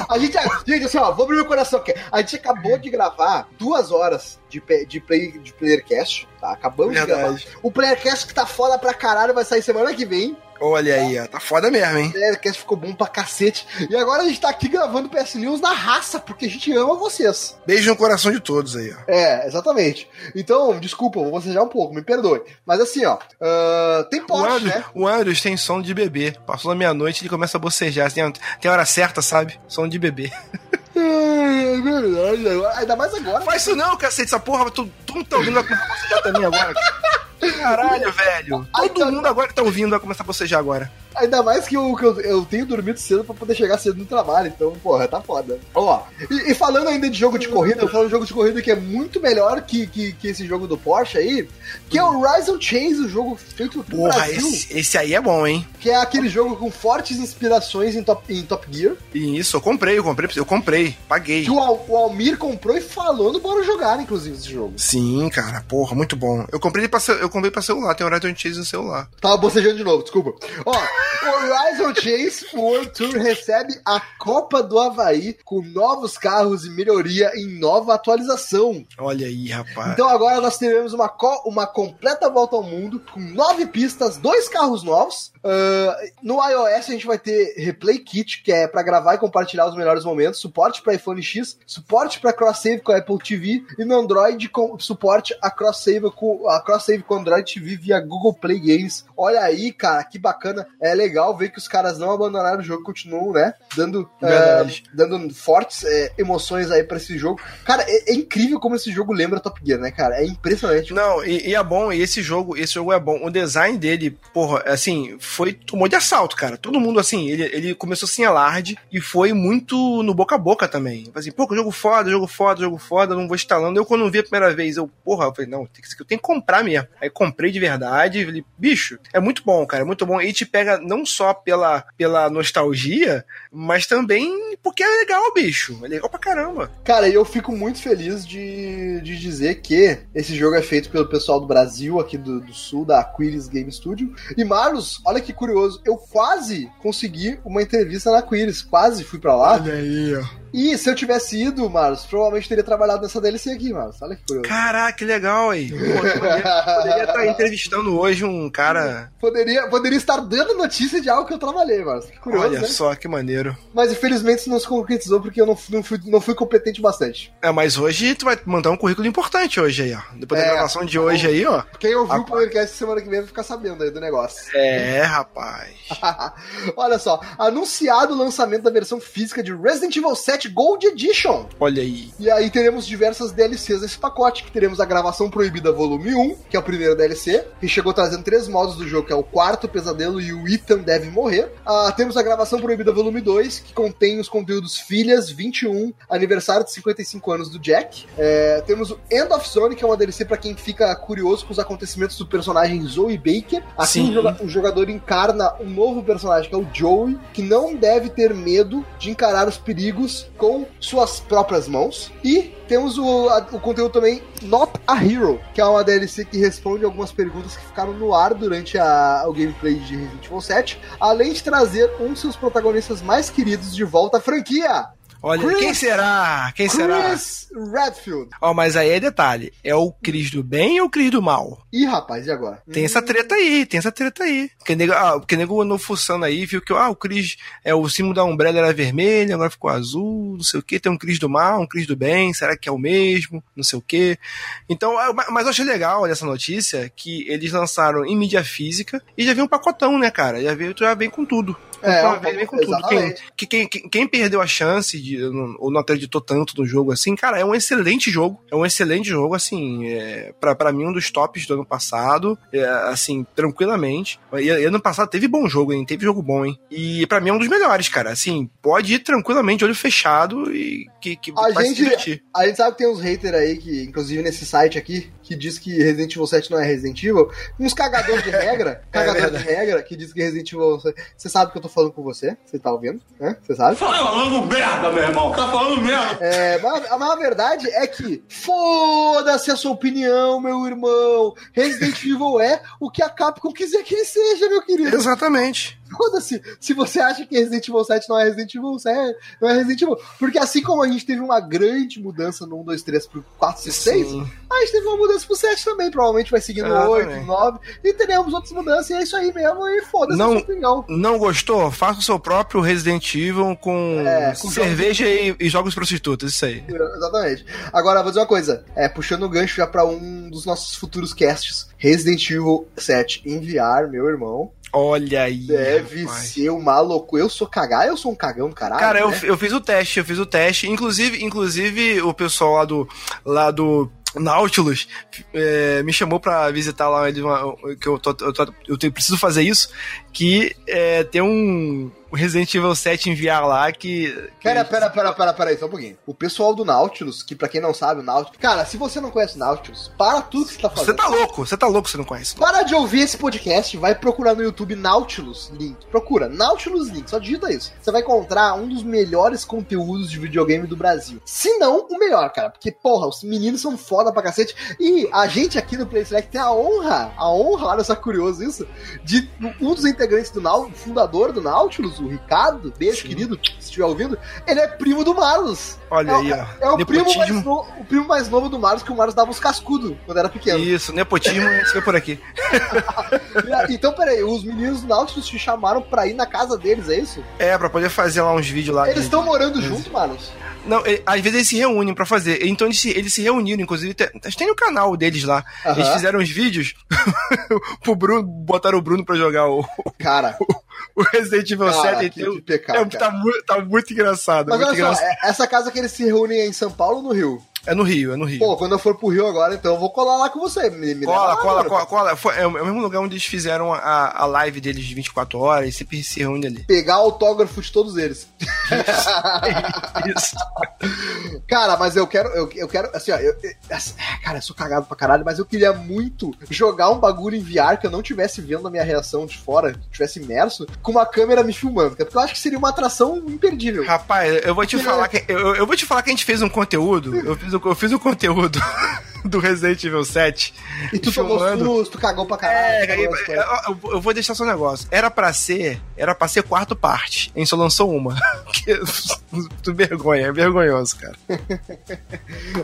A gente, gente, assim, ó, vou abrir meu coração aqui. A gente acabou de gravar duas horas de, de, play, de Playercast, tá? Acabamos de Verdade. gravar. O Playercast que tá foda pra caralho vai sair semana que vem. Olha aí, ó. Tá foda mesmo, hein? O Playercast ficou bom pra cacete. E agora a gente tá aqui gravando PS News na raça, porque a gente ama vocês. Beijo no coração de todos aí, ó. É, exatamente. Então, desculpa, vou bocejar um pouco, me perdoe. Mas assim, ó, ah, tem Andrews, né? o Andrews tem som de bebê. Passou da meia-noite ele começa a bocejar. Tem, tem hora certa, sabe? Som de bebê. É verdade. Ainda mais agora. Faz isso não, cacete. Essa porra, tu, tu não tá ouvindo vai começar a bocejar também agora. Caralho, velho. Todo mundo agora que tá ouvindo vai começar a bocejar agora. Ainda mais que eu, que eu, eu tenho dormido cedo pra poder chegar cedo no trabalho. Então, porra, tá foda. Ó, e, e falando ainda de jogo de corrida, eu falo de jogo de corrida que é muito melhor que, que, que esse jogo do Porsche aí, que é o Horizon Chase, o jogo feito no Porra, Brasil. esse, esse aí é bom, hein? Que é aquele jogo com fortes inspirações em Top, em Top Gear. E isso, eu comprei, eu comprei, eu comprei, paguei. Que o, Al- o Almir comprou e falou no Bora Jogar, inclusive, esse jogo. Sim, cara, porra, muito bom. Eu comprei pra, eu comprei pra celular, tem Horizon Chase no celular. Tava bocejando de novo, desculpa. Ó, Horizon Chase World Tour recebe a Copa do Havaí com novos carros e melhoria em nova atualização. Olha aí, rapaz. Então agora nós teremos uma, co- uma completa volta ao mundo com nove pistas, dois carros novos. Ah, no iOS a gente vai ter Replay Kit, que é pra gravar e compartilhar os melhores momentos, suporte para iPhone X, suporte para cross save com a Apple TV e no Android com suporte a cross save com a cross save com Android TV via Google Play Games. Olha aí, cara, que bacana. É legal ver que os caras não abandonaram o jogo, continuam, né, dando ah, dando fortes é, emoções aí pra esse jogo. Cara, é, é incrível como esse jogo lembra Top Gear, né, cara? É impressionante. Não, e, e é bom, e esse jogo, esse jogo é bom. O design dele, porra, assim, foi tomou de assalto, cara. Todo mundo, assim, ele, ele começou assim alarde e foi muito no boca a boca também. Assim, pô, jogo foda, jogo foda, jogo foda, não vou instalando. Eu, quando vi a primeira vez, eu, porra, eu falei, não, tem que, eu tenho que comprar mesmo. Aí comprei de verdade, falei, bicho, é muito bom, cara, é muito bom. E te pega não só pela, pela nostalgia, mas também porque é legal, bicho. É legal pra caramba. Cara, eu fico muito feliz de, de dizer que esse jogo é feito pelo pessoal do Brasil, aqui do, do sul, da Aquiles Game Studio. E Marlos, olha que curioso, eu quase consegui uma entrevista na Aquiles, quase fui pra lá. aí, ó. E se eu tivesse ido, Marlos, provavelmente teria trabalhado nessa DLC aqui, Marlos. Olha que curioso. Caraca, que legal aí. Poderia, estar entrevistando hoje um cara. Poderia, poderia estar dando notícia de algo que eu trabalhei, Marlos. Que curioso, Olha né? só que maneiro. Mas infelizmente isso não se concretizou porque eu não, fui- não, fui, não fui competente bastante. É, mas hoje tu vai mandar um currículo importante hoje aí, ó. Depois da É. gravação de hoje aí, ó. Quem ouviu o Rapaz. podcast semana que vem vai ficar sabendo aí do negócio. É, rapaz. Olha só, anunciado o lançamento da versão física de Resident Evil 7 7 Gold Edition. Olha aí. E aí teremos diversas DLCs nesse pacote, que teremos a gravação proibida volume 1, que é o primeiro DLC, que chegou trazendo três modos do jogo, que é o quarto pesadelo e o Ethan deve morrer. Ah, temos a gravação proibida volume 2, que contém os conteúdos Filhas 21, aniversário de 55 anos do Jack. É, temos o End of Zone, que é uma DLC pra quem fica curioso com os acontecimentos do personagem Zoe Baker. Assim Sim. o jogador encarna um novo personagem, que é o Joey, que não deve ter medo de encarar os perigos com suas próprias mãos. E temos o, a- o conteúdo também Not a Hero, que é uma DLC que responde algumas perguntas que ficaram no ar durante a- o gameplay de Resident Evil 7, além de trazer um de seus protagonistas mais queridos de volta à franquia, Olha, Chris- quem será? Quem será? Chris Redfield. Ó, mas aí é detalhe. É o Cris do bem ou o Cris do mal? Ih, rapaz, e agora? Tem essa treta aí, tem essa treta aí. Porque nego, ah, porque nego andou fuçando aí, viu que ah, o Cris, é, o símbolo da Umbrella era vermelho, agora ficou azul, não sei o que. Tem um Cris do mal, um Cris do bem, será que é o mesmo? Não sei o que. Então, ah, ma- mas eu achei legal essa notícia que eles lançaram em mídia física e já veio um pacotão, né, cara? Já veio, já vem com tudo. É, vem, com pouco- tudo. Quem, quem, quem, quem perdeu a chance de, ou não acreditou tanto no jogo assim, cara, é um excelente jogo. É um excelente jogo, assim, é, pra, pra mim, um dos tops do ano passado, é, assim, tranquilamente. E, ano passado teve bom jogo, hein? Teve jogo bom, hein? E pra mim é um dos melhores, cara. Assim, pode ir tranquilamente, olho fechado e que, que A vai gente- se divertir. A gente sabe que tem uns haters aí, que, inclusive nesse site aqui, que diz que Resident Evil 7 não é Resident Evil. Uns cagadores de regra, cagadores de verdade. regra, que diz que Resident Evil. Você sabe que eu tô falando com você? Você tá ouvindo? né? Você sabe? Falando merda, meu irmão. Tá falando merda. É, mas, mas a verdade é que foda-se a sua opinião, meu irmão. Resident Evil é o que a Capcom quiser que ele seja, meu querido. Exatamente. Foda-se. Se você acha que Resident Evil 7 não é Resident Evil 7, não é Resident Evil. Porque assim como a gente teve uma grande mudança no 1, 2, 3 pro 4 e 6, Sim. a gente teve uma mudança pro 7 também. Provavelmente vai seguir no Exatamente. 8, 9. E teremos outras mudanças. E é isso aí mesmo. E foda-se Não- opinião. Não gostou? Faça o seu próprio Resident Evil com, É, com cerveja e, e jogos prostitutas, isso aí. Exatamente. Agora, vou dizer uma coisa. É, puxando o gancho já pra um dos nossos futuros casts. Resident Evil 7 enviar, meu irmão. Olha aí. Deve rapaz. ser uma loucura. Eu sou cagar, eu sou um cagão caralho. Cara, eu, né? eu fiz o teste, eu fiz o teste. Inclusive, inclusive o pessoal lá do, lá do Nautilus é, me chamou pra visitar lá ele, uma- que eu, tô, eu, tô- eu tenho- preciso fazer isso. Que é, tem um Resident Evil 7 enviar lá que. que- Pera, pera, pera, pera, pera aí, só um pouquinho. O pessoal do Nautilus, que pra quem não sabe, o Nautilus. Cara, se você não conhece o Nautilus, para tudo que você tá Você fazendo. tá louco, você tá louco, você não conhece. Para de ouvir esse podcast, vai procurar no YouTube Nautilus Link. Procura Nautilus Link, só digita isso. Você vai encontrar um dos melhores conteúdos de videogame do Brasil. Se não, o melhor, cara. Porque, porra, os meninos são foda pra cacete. E a gente aqui no Play Select tem a honra, a honra, olha só curioso isso, de um dos integrantes do Nautilus, fundador do Nautilus, o Ricardo, beijo Sim. querido, se estiver ouvindo, ele é primo do Marlos. Olha é, aí, ó. É o primo, mais novo, o primo mais novo do Marlos, que o Marlos dava os cascudos quando era pequeno. Isso, nepotismo, isso foi por aqui. Então, peraí, os meninos do Nautilus te chamaram pra ir na casa deles, é isso? É, pra poder fazer lá uns vídeos lá. Eles estão morando junto, manos? Não, ele- às vezes eles se reúnem pra fazer. Então eles se, eles se reuniram, inclusive, tem, tem no canal deles lá. Aham. Eles fizeram uns vídeos pro Bruno, botaram o Bruno pra jogar o, Cara, o Resident Evil cara 7. que, que pecado, é, tá, tá muito engraçado. Mas muito olha só, engraçado. é- essa casa que eles se reúnem é em São Paulo ou no Rio? É no Rio, é no Rio. Pô, quando eu for pro Rio agora, então eu vou colar lá com você. Me, me Cola, lá, cola, cola, cola. Foi- é o é mesmo lugar onde eles fizeram a, a live deles de 24 horas, sempre se reúnem ali. Pegar autógrafo de todos eles. Isso. Cara, mas eu quero, eu, eu quero, assim, ó, eu, assim, cara, eu sou cagado pra caralho, mas eu queria muito jogar um bagulho em VR que eu não tivesse vendo a minha reação de fora, que tivesse imerso, com uma câmera me filmando, porque eu acho que seria uma atração imperdível. Rapaz, eu vou te Porque- falar que eu, eu vou te falar que a gente fez um conteúdo. Eu fiz, o- eu fiz um conteúdo do Resident Evil 7. E tu tomou filmando. susto, cagou pra caralho. É, coisas. eu, eu- vou deixar só um negócio. Era pra ser, era pra ser quarto parte. A gente só lançou uma. Tu vergonha, é vergonhoso, cara.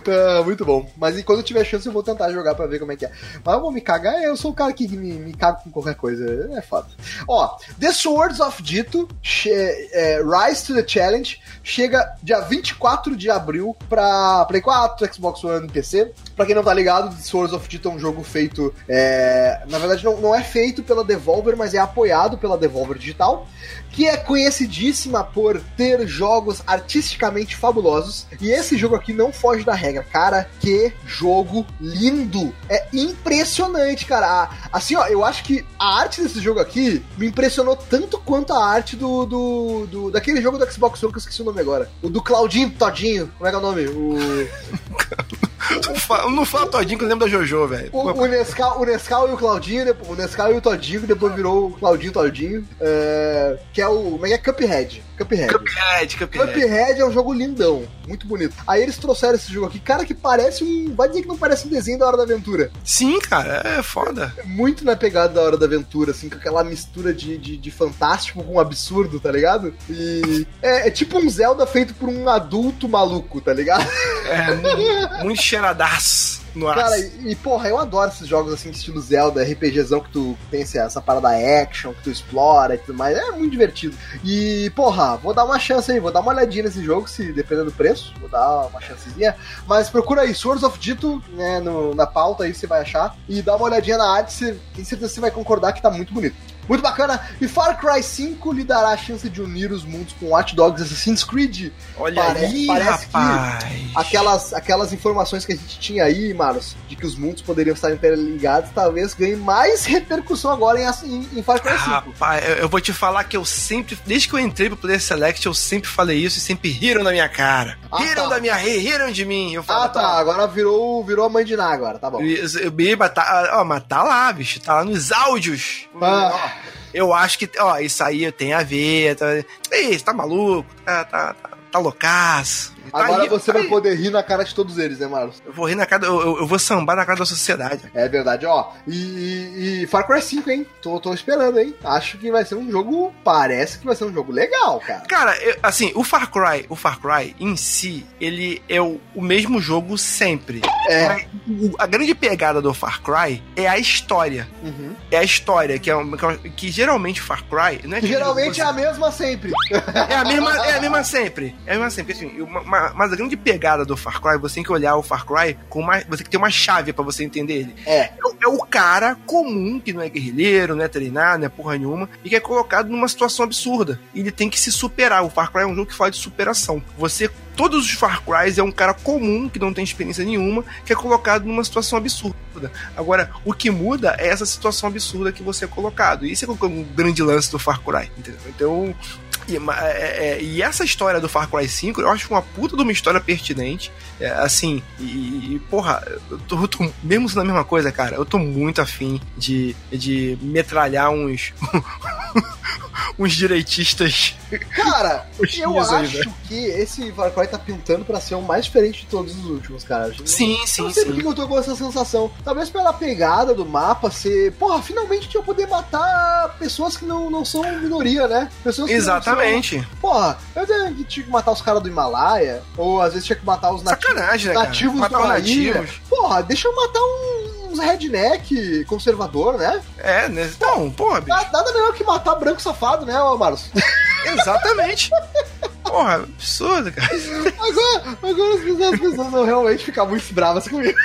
Ah, muito bom. Mas e quando eu tiver chance eu vou tentar jogar pra ver como é que é. Mas eu vou me cagar, eu sou o cara que me, me caga com qualquer coisa. É foda. Ó, The Swords of Dito, é, Rise to the Challenge, chega dia 24 de abril pra Play 4, Xbox One e PC. Pra Pra quem não tá ligado, Swords of Dito é um jogo feito. é, na verdade, não, não é feito pela Devolver, mas é apoiado pela Devolver Digital, que é conhecidíssima por ter jogos artisticamente fabulosos. E esse jogo aqui não foge da regra. Cara, que jogo lindo! É impressionante, cara. Assim, ó, eu acho que a arte desse jogo aqui me impressionou tanto quanto a arte do. do, do- daquele jogo do Xbox One que eu esqueci o nome agora. O do Claudinho Todinho. Como é que é o nome? O. Não fala, todinho que eu lembro da Jojo, velho. O, o, Nescau, o Nescau e o Claudinho, o Nescau e o Todinho, depois virou o Claudinho Todinho, é, que é o. Como é que é? Cuphead. Cuphead. Cuphead, Cuphead. Cuphead é um jogo lindão, muito bonito. Aí eles trouxeram esse jogo aqui, cara, que parece um. Vai dizer que não parece um desenho da Hora da Aventura. Sim, cara, é foda. É muito na pegada da Hora da Aventura, assim, com aquela mistura de, de, de fantástico com absurdo, tá ligado? E é, é tipo um Zelda feito por um adulto maluco, tá ligado? É mu- muito cheiradaço no ar. Cara, e, porra, eu adoro esses jogos assim, estilo Zelda, RPGzão que tu tem essa, essa parada action, que tu explora e tudo mais. É muito divertido. E, porra, vou dar uma chance aí, vou dar uma olhadinha nesse jogo, se dependendo do preço, vou dar uma chancezinha. Mas procura aí, Swords of Dito, né, no- na pauta aí você vai achar. E dá uma olhadinha na arte, tem certeza que você vai concordar que tá muito bonito. Muito bacana. E Far Cry 5 lhe dará a chance de unir os mundos com Watch Dogs Assassin's Creed. Olha pare- aí, parece que rapaz. Aquelas, aquelas informações que a gente tinha aí, Marlos, de que os mundos poderiam estar interligados, talvez ganhe mais repercussão agora em, em, em Far Cry 5. Rapaz, eu, eu vou te falar que eu sempre, desde que eu entrei pro Player Select, eu sempre falei isso e sempre riram na minha cara. Ah, riram tá. da minha ri, riram de mim. Eu falo, Ah, tá. Agora virou, virou a mãe de Ná agora, tá bom. Isso, eu- Biba, tá, ó, mas tá lá, bicho, tá lá nos áudios. Ah. Eu acho que, ó, isso aí tem a ver. Tá, Ih, você tá maluco? Tá, tá, tá, tá loucaço. Tá Agora aí, você tá vai aí. poder rir na cara de todos eles, né, Marlos? Eu vou rir na cara, eu, eu- vou sambar na cara da sociedade. É verdade, ó. E, e- Far Cry 5, hein? Tô, tô esperando, hein? Acho que vai ser um jogo. Parece que vai ser um jogo legal, cara. Cara, eu- assim, o Far Cry, o Far Cry em si, ele é o, o mesmo jogo sempre. É. O- a grande pegada do Far Cry é a história. Uhum. É a história, que, é uma- que, é que geralmente Far Cry. Não é que Geralmente é a mesma sempre. É a mesma, é a mesma sempre. É a mesma sempre. Assim, uma- mas a grande pegada do Far Cry, você tem que olhar o Far Cry com uma. Você tem que ter uma chave pra você entender ele. É. É o, é o cara comum, que não é guerrilheiro, não é treinado, não é porra nenhuma, e que é colocado numa situação absurda. E ele tem que se superar. O Far Cry é um jogo que fala de superação. Você. Todos os Far Cry é um cara comum, que não tem experiência nenhuma, que é colocado numa situação absurda. Agora, o que muda é essa situação absurda que você é colocado. Isso é um grande lance do Far Cry. Entendeu? Então, e, ma- é- é- e essa história do Far Cry 5, eu acho uma puta de uma história pertinente. É, assim, e, e, porra, eu tô, eu tô- mesmo sendo a mesma coisa, cara, eu tô muito afim de, de metralhar uns. uns direitistas. Cara, eu dias aí, acho que esse Far Cry tá pintando pra ser o mais diferente de todos os últimos, cara. Sim, Não sim, sei por sim. que eu tô com essa sensação. Talvez pela pegada do mapa ser. Porra, finalmente vai poder matar pessoas que não, não são minoria, né? Pessoas que não Exatamente. são- Porra, eu tinha que- matar os caras do Himalaia, ou às vezes tinha que matar os nativos, Sacanagem, né, nativos Matar ilha. nativos. Porra, deixa eu matar um- uns redneck conservador, né? É, né? Não, porra, bicho. Nada melhor que matar branco safado, né, Marlos? Exatamente. Porra, absurdo, cara. Agora, agora as pessoas, as pessoas vão realmente ficar muito bravas comigo.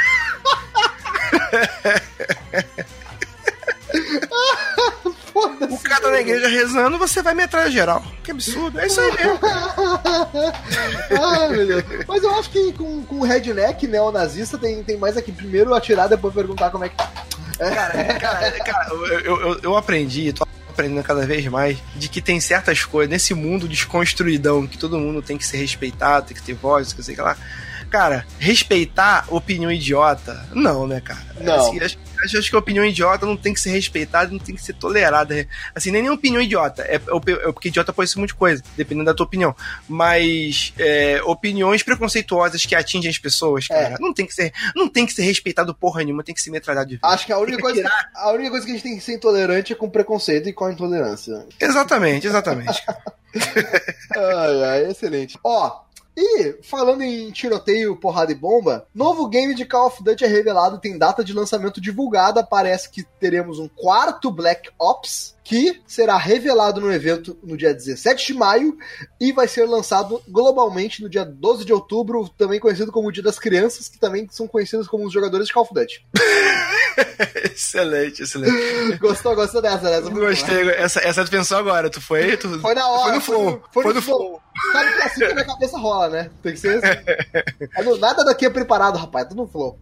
Foda-se. O cara tá na igreja rezando, você vai metralhar geral. Que absurdo. É isso aí mesmo. Ai, meu Deus. Mas eu acho que com, com o redneck neonazista tem, tem mais aqui. Primeiro atirar, depois perguntar como é que. Cara, cara, cara, eu, eu, eu- eu aprendi, tô aprendendo cada vez mais, de que tem certas coisas nesse mundo desconstruidão, que todo mundo tem que ser respeitado, tem que ter voz, que sei lá. Cara, respeitar opinião idiota, não, né, cara? Não. Assim, acho, acho- acho que a opinião idiota não tem que ser respeitada, não tem que ser tolerada. Assim, nem nem opinião idiota. É, é, é porque idiota pode ser muita coisa, dependendo da tua opinião. Mas é, opiniões preconceituosas que atingem as pessoas, É. cara, não tem que ser, não tem que ser respeitado porra nenhuma, tem que ser metralhado de. Acho que a única, coisa, a única coisa que a gente tem que ser intolerante é com preconceito e com a intolerância. Exatamente, exatamente. Ai, ai, excelente. Ó, e falando em tiroteio, porrada e bomba, novo game de Call of Duty é revelado, tem data de lançamento divulgada, parece que teremos um quarto Black Ops, que será revelado no evento no dia 17 de maio e vai ser lançado globalmente no dia 12 de outubro, também conhecido como o Dia das Crianças, que também são conhecidos como os jogadores de Call of Duty. excelente, excelente. Gostou, gostou dessa, né? Foi. Gostei. Essa, essa tu pensou agora. Tu foi. Tu... Foi na hora. Foi no flow. Foi no, flow. Sabe que é assim que a minha cabeça rola, né? Tem que ser assim. É Nada daqui é preparado, rapaz. Tudo no flow.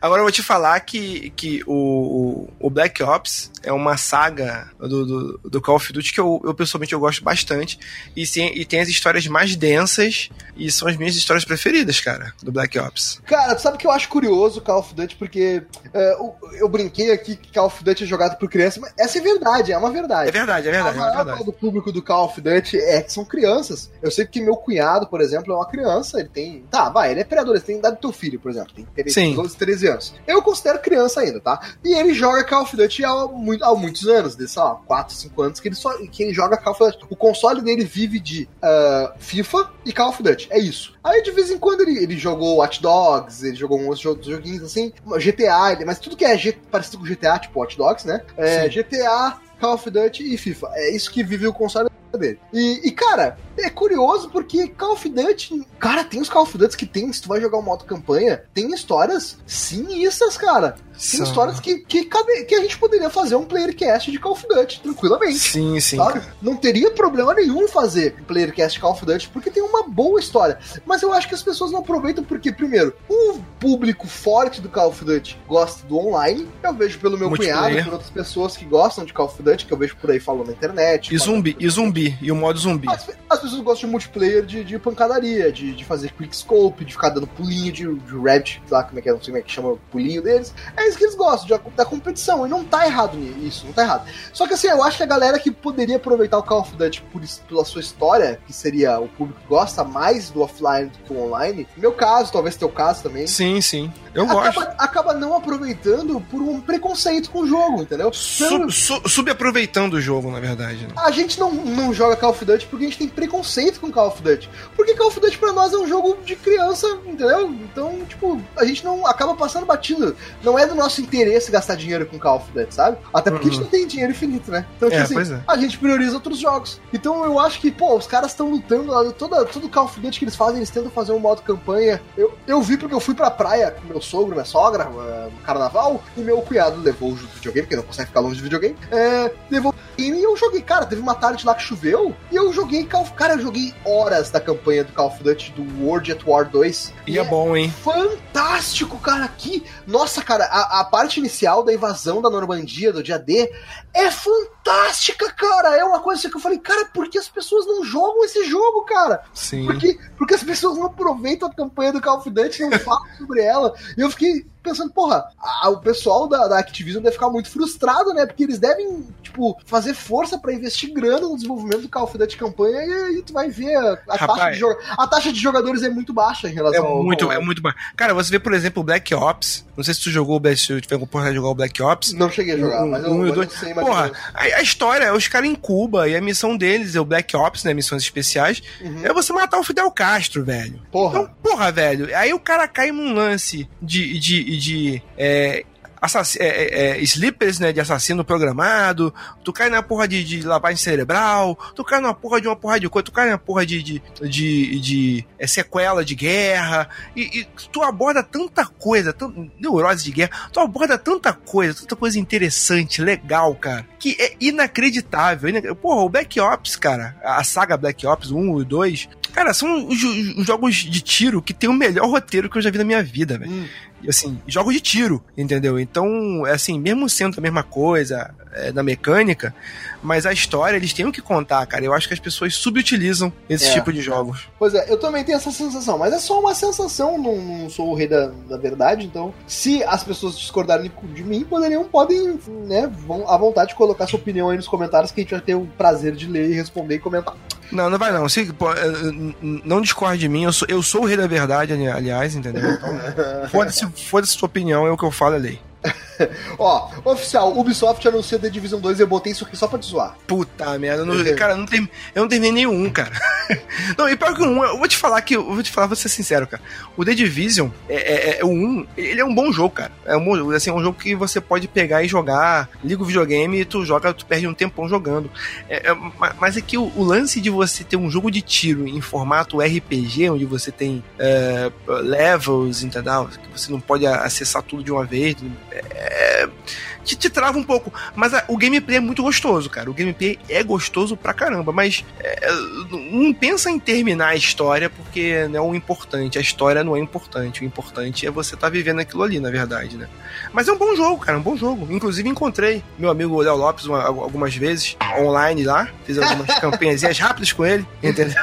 Agora eu vou te falar que, que o, o Black Ops é uma saga do, do, do Call of Duty que eu, eu pessoalmente eu gosto bastante. E, sim, e tem as histórias mais densas e são as minhas histórias preferidas, cara, do Black Ops. Cara, tu sabe que eu acho curioso o Call of Duty, porque é, o- eu brinquei aqui que Call of Duty é jogado por criança, mas essa é verdade, é uma verdade. É verdade, é verdade, a é maior verdade. parte do público do Call of Duty é que são crianças. Eu sei que meu cunhado, por exemplo, é uma criança, ele tem. Tá, vai, ele é pré-adolescente, tem idade do teu filho, por exemplo, tem 13, Sim. 12, 13 anos. Eu considero criança ainda, tá? E ele joga Call of Duty há, muito, há muitos anos, de, sei lá, 4, 5 anos, que ele, só, que ele joga Call of Duty. O console dele vive de ah, FIFA e Call of Duty, é isso. Aí de vez em quando ele, ele jogou Watch Dogs, ele jogou uns outros joguinhos assim, GTA, ele- mas tudo que é G- parecido com GTA, tipo Watch Dogs, né? É, GTA, Call of Duty e FIFA. É isso que vive o console dele. E, e, cara, é curioso porque Call of Duty. Cara, tem os Call of Duty que tem, se tu vai jogar o modo campanha, tem histórias sinistras, cara. Tem São. histórias que, que, cabe- que a gente poderia fazer um playercast de Call of Duty, tranquilamente. Sim, sim. Não teria problema nenhum fazer um Playercast Call of Duty, porque tem uma boa história. Mas eu acho que as pessoas não aproveitam porque, primeiro, o público forte do Call of Duty gosta do online. Eu vejo pelo meu cunhado, por outras pessoas que gostam de Call of Duty, que eu vejo por aí falando na internet. E zumbi, e zumbi, e o modo zumbi. As, as pessoas gostam de multiplayer de, de pancadaria, de, de fazer quick scope, de ficar dando pulinho de, de rabbit, lá como é que é, não sei como é que chama o pulinho deles. É isso que eles gostam, de- da competição. E não tá errado nisso, não tá errado. Só que assim, eu acho que a galera que poderia aproveitar o Call of Duty por, pela sua história, que seria o público que gosta mais do offline do que o online, no meu caso, talvez teu caso também. Sim, sim. Eu gosto. Acaba, acaba não aproveitando por um preconceito com o jogo, entendeu? Então, Su, su, subaproveitando o jogo, na verdade. né? a gente não, não joga Call of Duty porque a gente tem preconceito com Call of Duty. Porque Call of Duty pra nós é um jogo de criança, entendeu? Então, tipo, a gente não acaba passando batido. Não é do nosso interesse gastar dinheiro com Call of Duty, sabe? Até porque a gente não tem dinheiro infinito, né? Então, tipo É, assim, é. a gente prioriza outros jogos. Então eu acho que, pô, os caras estão lutando lá, toda, todo Call of Duty que eles fazem, eles tentam fazer um modo campanha. Eu, eu vi porque eu fui pra praia com meu sogro, minha sogra, eh, no carnaval, e meu cunhado levou o videogame, porque não consegue ficar longe do videogame, é, levou e eu joguei, cara, teve uma tarde lá que choveu e eu joguei Call of Cara, eu joguei horas da campanha do Call of Duty do World at War 2. E é bom, hein? fantástico, cara. Aqui, nossa, cara, a, a parte inicial da invasão da Normandia, do dia D, é fantástica, cara. É uma coisa que eu falei, cara, por que as pessoas não jogam esse jogo, cara? Sim. Porque, porque as pessoas não aproveitam a campanha do Call of Duty, não falam sobre ela. E eu fiquei pensando, porra, a- o pessoal da, da Activision deve ficar muito frustrado, né? Porque eles devem, tipo, fazer força pra investir grana no desenvolvimento do Call of Duty campanha e aí tu vai ver a, a taxa, de a taxa de jogadores é muito baixa em É relação ao. muito, ao- é muito bom. Cara, você vê, por exemplo, o Black Ops. Não sei se tu jogou o Black, se tiver oportunidade de jogar o Black Ops. Não cheguei a jogar, Um, mas eu, um mas eu dois. sei Porra, a, a história é os caras em Cuba e a missão deles é o Black Ops, né? Missões especiais. Uhum. É você matar o Fidel Castro, velho. Porra. Então, porra, velho. Aí o cara cai num lance de. de, de é, assass- é, é, é, sleepers, né, de assassino programado, tu cai na porra de, de lavagem cerebral, tu cai na porra de uma porra de coisa, tu cai na porra de, de, de, de, é, sequela de guerra, e, e tu aborda tanta coisa, tan- neurose de guerra, tu aborda tanta coisa, tanta coisa interessante, legal, cara, que é inacreditável. ina- Porra, o Black Ops, cara, a saga Black Ops 1 e 2, cara, são os, os jogos de tiro que tem o melhor roteiro que eu já vi na minha vida, velho. Hum. Assim, jogos de tiro, entendeu? Então, é assim, mesmo sendo a mesma coisa é, na mecânica, mas a história eles têm o que contar, cara. Eu acho que as pessoas subutilizam esse É. tipo de jogos. Pois é, eu também tenho essa sensação, mas é só uma sensação, não, não sou o rei da, da verdade, então se as pessoas discordarem de mim, poderiam, podem, né, vão à vontade de colocar sua opinião aí nos comentários que a gente vai ter o prazer de ler e responder e comentar. Não, não vai não. Se, pô, n- não discorde de mim, eu sou, eu sou o rei da verdade, ali- aliás, entendeu? Então, foda-se foda sua opinião, é o que eu falo, é lei. Ó, oficial, Ubisoft anuncia The Division 2 e eu botei isso aqui só pra te zoar. Puta merda, não- cara, não, term- eu não terminei nenhum, cara. Não, e pior que o 1, eu vou te falar que, eu vou te falar, vou ser sincero, cara. O The Division, é, é, é- o 1, ele é um bom jogo, cara. É um, bom- assim, é um jogo que você pode pegar e jogar, liga o videogame e tu joga, tu perde um tempão jogando. É, é, ma- mas é que o, o lance de você ter um jogo de tiro em formato RPG, onde você tem é, levels, entendeu? Que você não pode acessar tudo de uma vez. É, é, te, te trava um pouco. Mas a- o gameplay é muito gostoso, cara. O gameplay é gostoso pra caramba, mas é, não pensa em terminar a história porque não é o importante. A história não é importante. O importante é você estar vivendo aquilo ali, na verdade, né? Mas é um bom jogo, cara. É um bom jogo. Inclusive, encontrei meu amigo Léo Lopes uma- algumas vezes online lá. Fiz algumas campanhazinhas rápidas com ele. Entendeu?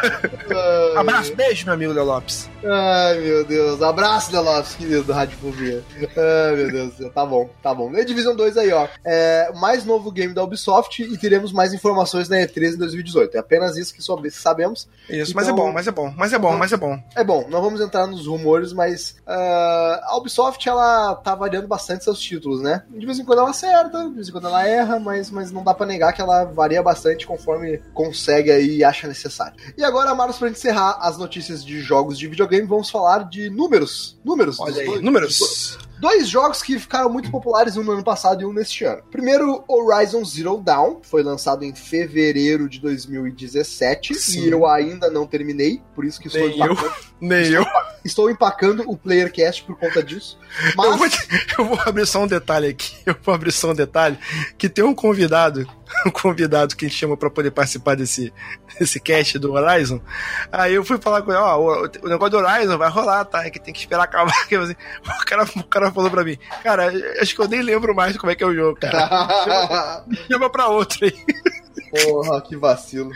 Abraço, beijo, meu amigo Léo Lopes. Ai, meu Deus. Abraço, Delops, querido do Radiofobia. Ai, meu Deus do céu. Tá bom, tá bom. The Division 2 aí, ó. É mais novo game da Ubisoft e teremos mais informações na E3 em 2018. É apenas isso que sabemos. Isso, mas é Então- bom, mas é bom, mas é bom, mas é bom. É bom, não vamos entrar nos rumores, mas ah, a Ubisoft ela tá variando bastante seus títulos, né? De vez em quando ela acerta, de vez em quando ela erra, mas, mas não dá pra negar que ela varia bastante conforme consegue aí e acha necessário. E agora, Marcos, pra encerrar as notícias de jogos de videogame, vamos falar de números. Números. Olha aí, números. Dois jogos que ficaram muito populares, um no ano passado e um neste ano. Primeiro, Horizon Zero Dawn, foi lançado em fevereiro de 2017 Sim. e eu ainda não terminei, por isso que estou Nem eu. Nem eu. Estou empacando o Playercast por conta disso. Eu vou, Mas eu vou abrir só um detalhe aqui. Eu vou abrir só um detalhe. Que tem um convidado, um convidado que a gente chama pra poder participar desse, desse cast do Horizon. Aí eu fui falar com ele, ó, o, o negócio do Horizon vai rolar, tá? É que tem que esperar acabar. Assim, O cara, o cara falou pra mim, cara, acho que eu nem lembro mais como é que é o jogo, cara. Chama pra outro aí. Porra, que vacilo.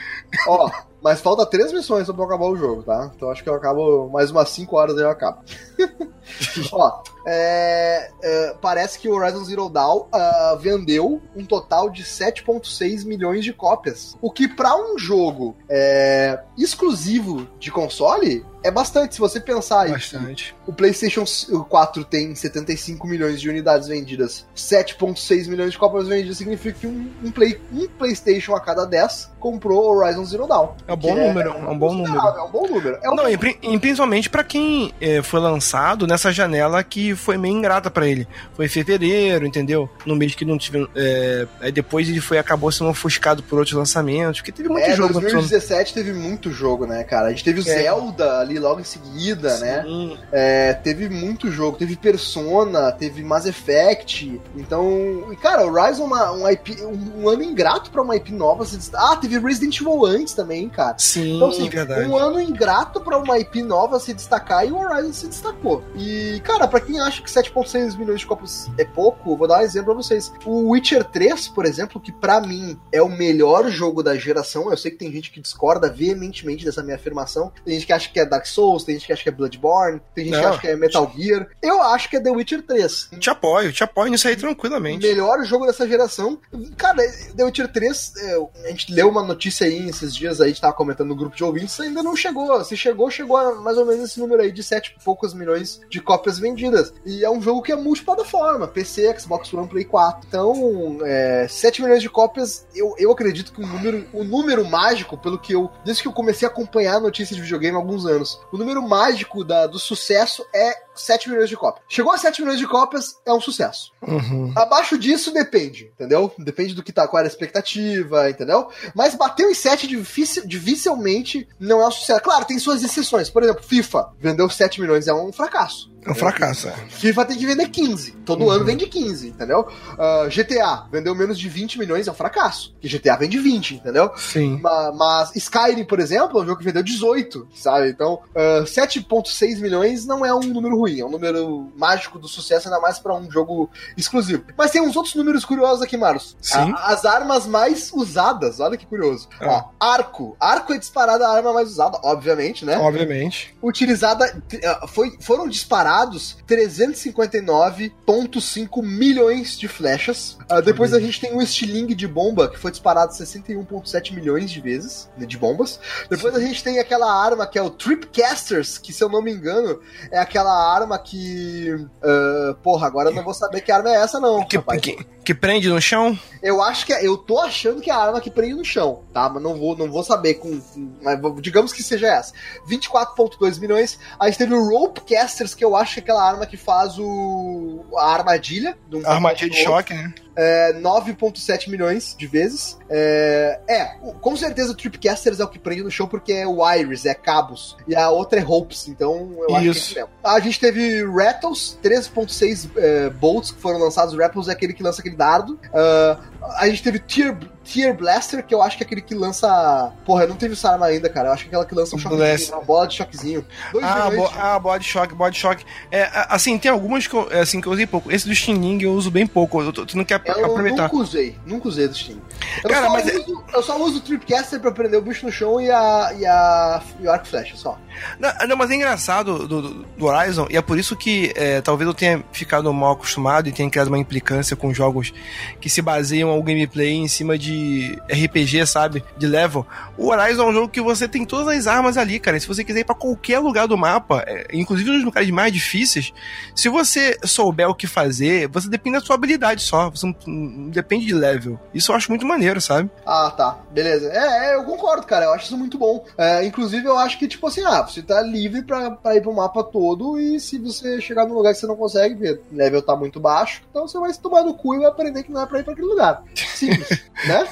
Ó, mas falta três missões pra eu acabar o jogo, tá? Então acho que eu acabo mais umas 5 horas aí eu acabo. Ó, é, é, parece que o Horizon Zero Dawn ah, vendeu um total de 7,6 milhões de cópias. O que pra um jogo é, exclusivo de console é bastante. Se você pensar aí, Bastante. o PlayStation 4 tem 75 milhões de unidades vendidas, 7,6 milhões de cópias vendidas significa que um, um Play, um PlayStation a cada 10 comprou Horizon Zero Dawn. É um bom Que número, é um bom número. É um bom número. É um Não, e, pri- e principalmente pra quem eh, foi lançado nessa janela que foi meio ingrata pra ele. Foi em fevereiro, entendeu? No mês que não tive. eh, aí depois ele foi acabou sendo ofuscado por outros lançamentos, porque teve muito É, jogo lançando. 2017 teve muito jogo, né, cara? A gente teve o É. Zelda ali logo em seguida, né? Sim. É, teve muito jogo, teve Persona, teve Mass Effect. Então, e, cara, Horizon é uma, um, IP, um, um ano ingrato pra uma IP nova. Ah, teve Resident Evil antes também, cara. Sim, Então, assim, verdade. um ano ingrato pra uma IP nova se destacar e o Horizon se destacou. E, cara, pra quem acha que 7,6 milhões de copos é pouco, vou dar um exemplo pra vocês. O Witcher 3, por exemplo, que pra mim é o melhor jogo da geração, eu sei que tem gente que discorda veementemente dessa minha afirmação. Tem gente que acha que é Dark Souls, tem gente que acha que é Bloodborne, tem gente que Não. acha que é Metal Gear. Eu acho que é The Witcher 3. Te apoio, te apoio nisso aí tranquilamente. Melhor jogo dessa geração. Cara, The Witcher 3, é, a gente leu uma notícia aí esses dias aí, a gente tava comentando no grupo de ouvintes, ainda não chegou. Se chegou, chegou a mais ou menos esse número aí de 7 e poucos milhões de cópias vendidas. E é um jogo que é multiplataforma, PC, Xbox One, Play 4. Então, é, 7 milhões de cópias, eu, eu acredito que o número, o número mágico, pelo que eu. Desde que eu comecei a acompanhar a notícia de videogame há alguns anos, o número mágico da, do sucesso é 7 milhões de cópias. Chegou a 7 milhões de cópias, é um sucesso. Uhum. Abaixo disso depende, entendeu? Depende do que tá, qual era a expectativa, entendeu? Mas bateu em 7 difícil, dificilmente não é um sucesso. Claro, tem suas exceções. Por exemplo, FIFA vendeu 7 milhões, é um fracasso. É um fracasso, é. FIFA tem que vender 15. Todo Uhum. ano vende 15, entendeu? Ah, GTA vendeu menos de 20 milhões, é um fracasso. Porque GTA vende 20, entendeu? Sim. Ma- Mas Skyrim, por exemplo, é um jogo que vendeu 18, sabe? Então, ah, 7,6 milhões não é um número ruim, é um número mágico do sucesso, ainda mais pra um jogo exclusivo. Mas tem uns outros números curiosos aqui, Marcos. Sim. A- as armas mais usadas, olha que curioso. Ah. Ó, arco. Arco é disparada a arma mais usada, obviamente, né? Obviamente. utilizada foi, foram disparados 359,5 milhões de flechas. Ah, depois a gente tem o estilingue de bomba que foi disparado 61,7 milhões de vezes né, de bombas. Depois a gente tem aquela arma que é o Tripcasters, que se eu não me engano é aquela arma que ah, porra, agora eu não vou saber que arma é essa não, Que, rapaz. que, Que prende no chão? Eu acho que é, eu tô achando que é a arma que prende no chão, tá? Mas não vou, não vou saber com, com- digamos que seja essa. 24.2 milhões. A gente teve o Rope Casters, que eu acho que é aquela arma que faz o a armadilha, um Armadilha de choque, né? É, 9.7 milhões de vezes. É, é, o- com certeza o Tripcasters é o que prende no show porque é wires, é cabos. E a outra é ropes, então eu acho que é Isso. mesmo. A gente teve Rattles, 13.6 é, bolts que foram lançados. Rattles é aquele que lança aquele dardo. Ah, a gente teve Tear, Tear Blaster, que eu acho que é aquele que lança... Porra, eu não teve essa arma ainda, cara. Eu acho que é aquela que lança um choquezinho, uma bola de choquezinho. 2 Ah, bo de- ah, body shock, body shock. É, a- assim, tem algumas que eu, é, assim, que eu usei pouco. Esse do Stinging eu uso bem pouco. Eu tu não quer Eu aproveitar. nunca usei, nunca usei do Steam. Eu, Cara, só, mas é- uso, eu só uso o Tripcaster pra prender o bicho no chão e a, e a e o arco flecha, só. Não, não, mas é engraçado do, do- do Horizon, e é por isso que é, talvez eu tenha ficado mal acostumado e tenha criado uma implicância com jogos que se baseiam ao gameplay em cima de RPG, sabe? De level. O Horizon é um jogo que você tem todas as armas ali, cara. Se você quiser ir pra qualquer lugar do mapa, é, inclusive nos lugares mais difíceis, se você souber o que fazer, você depende da sua habilidade só. Você não, depende de level. Isso eu acho muito maneiro, sabe? Ah, tá. Beleza. É, é, eu concordo, cara. Eu acho isso muito bom. É, inclusive, eu acho que, tipo assim, ah, você tá livre pra, pra ir pro mapa todo e se você chegar num lugar que você não consegue ver, o level tá muito baixo, então você vai se tomar no cu e vai aprender que não é pra ir pra aquele lugar. Simples, né?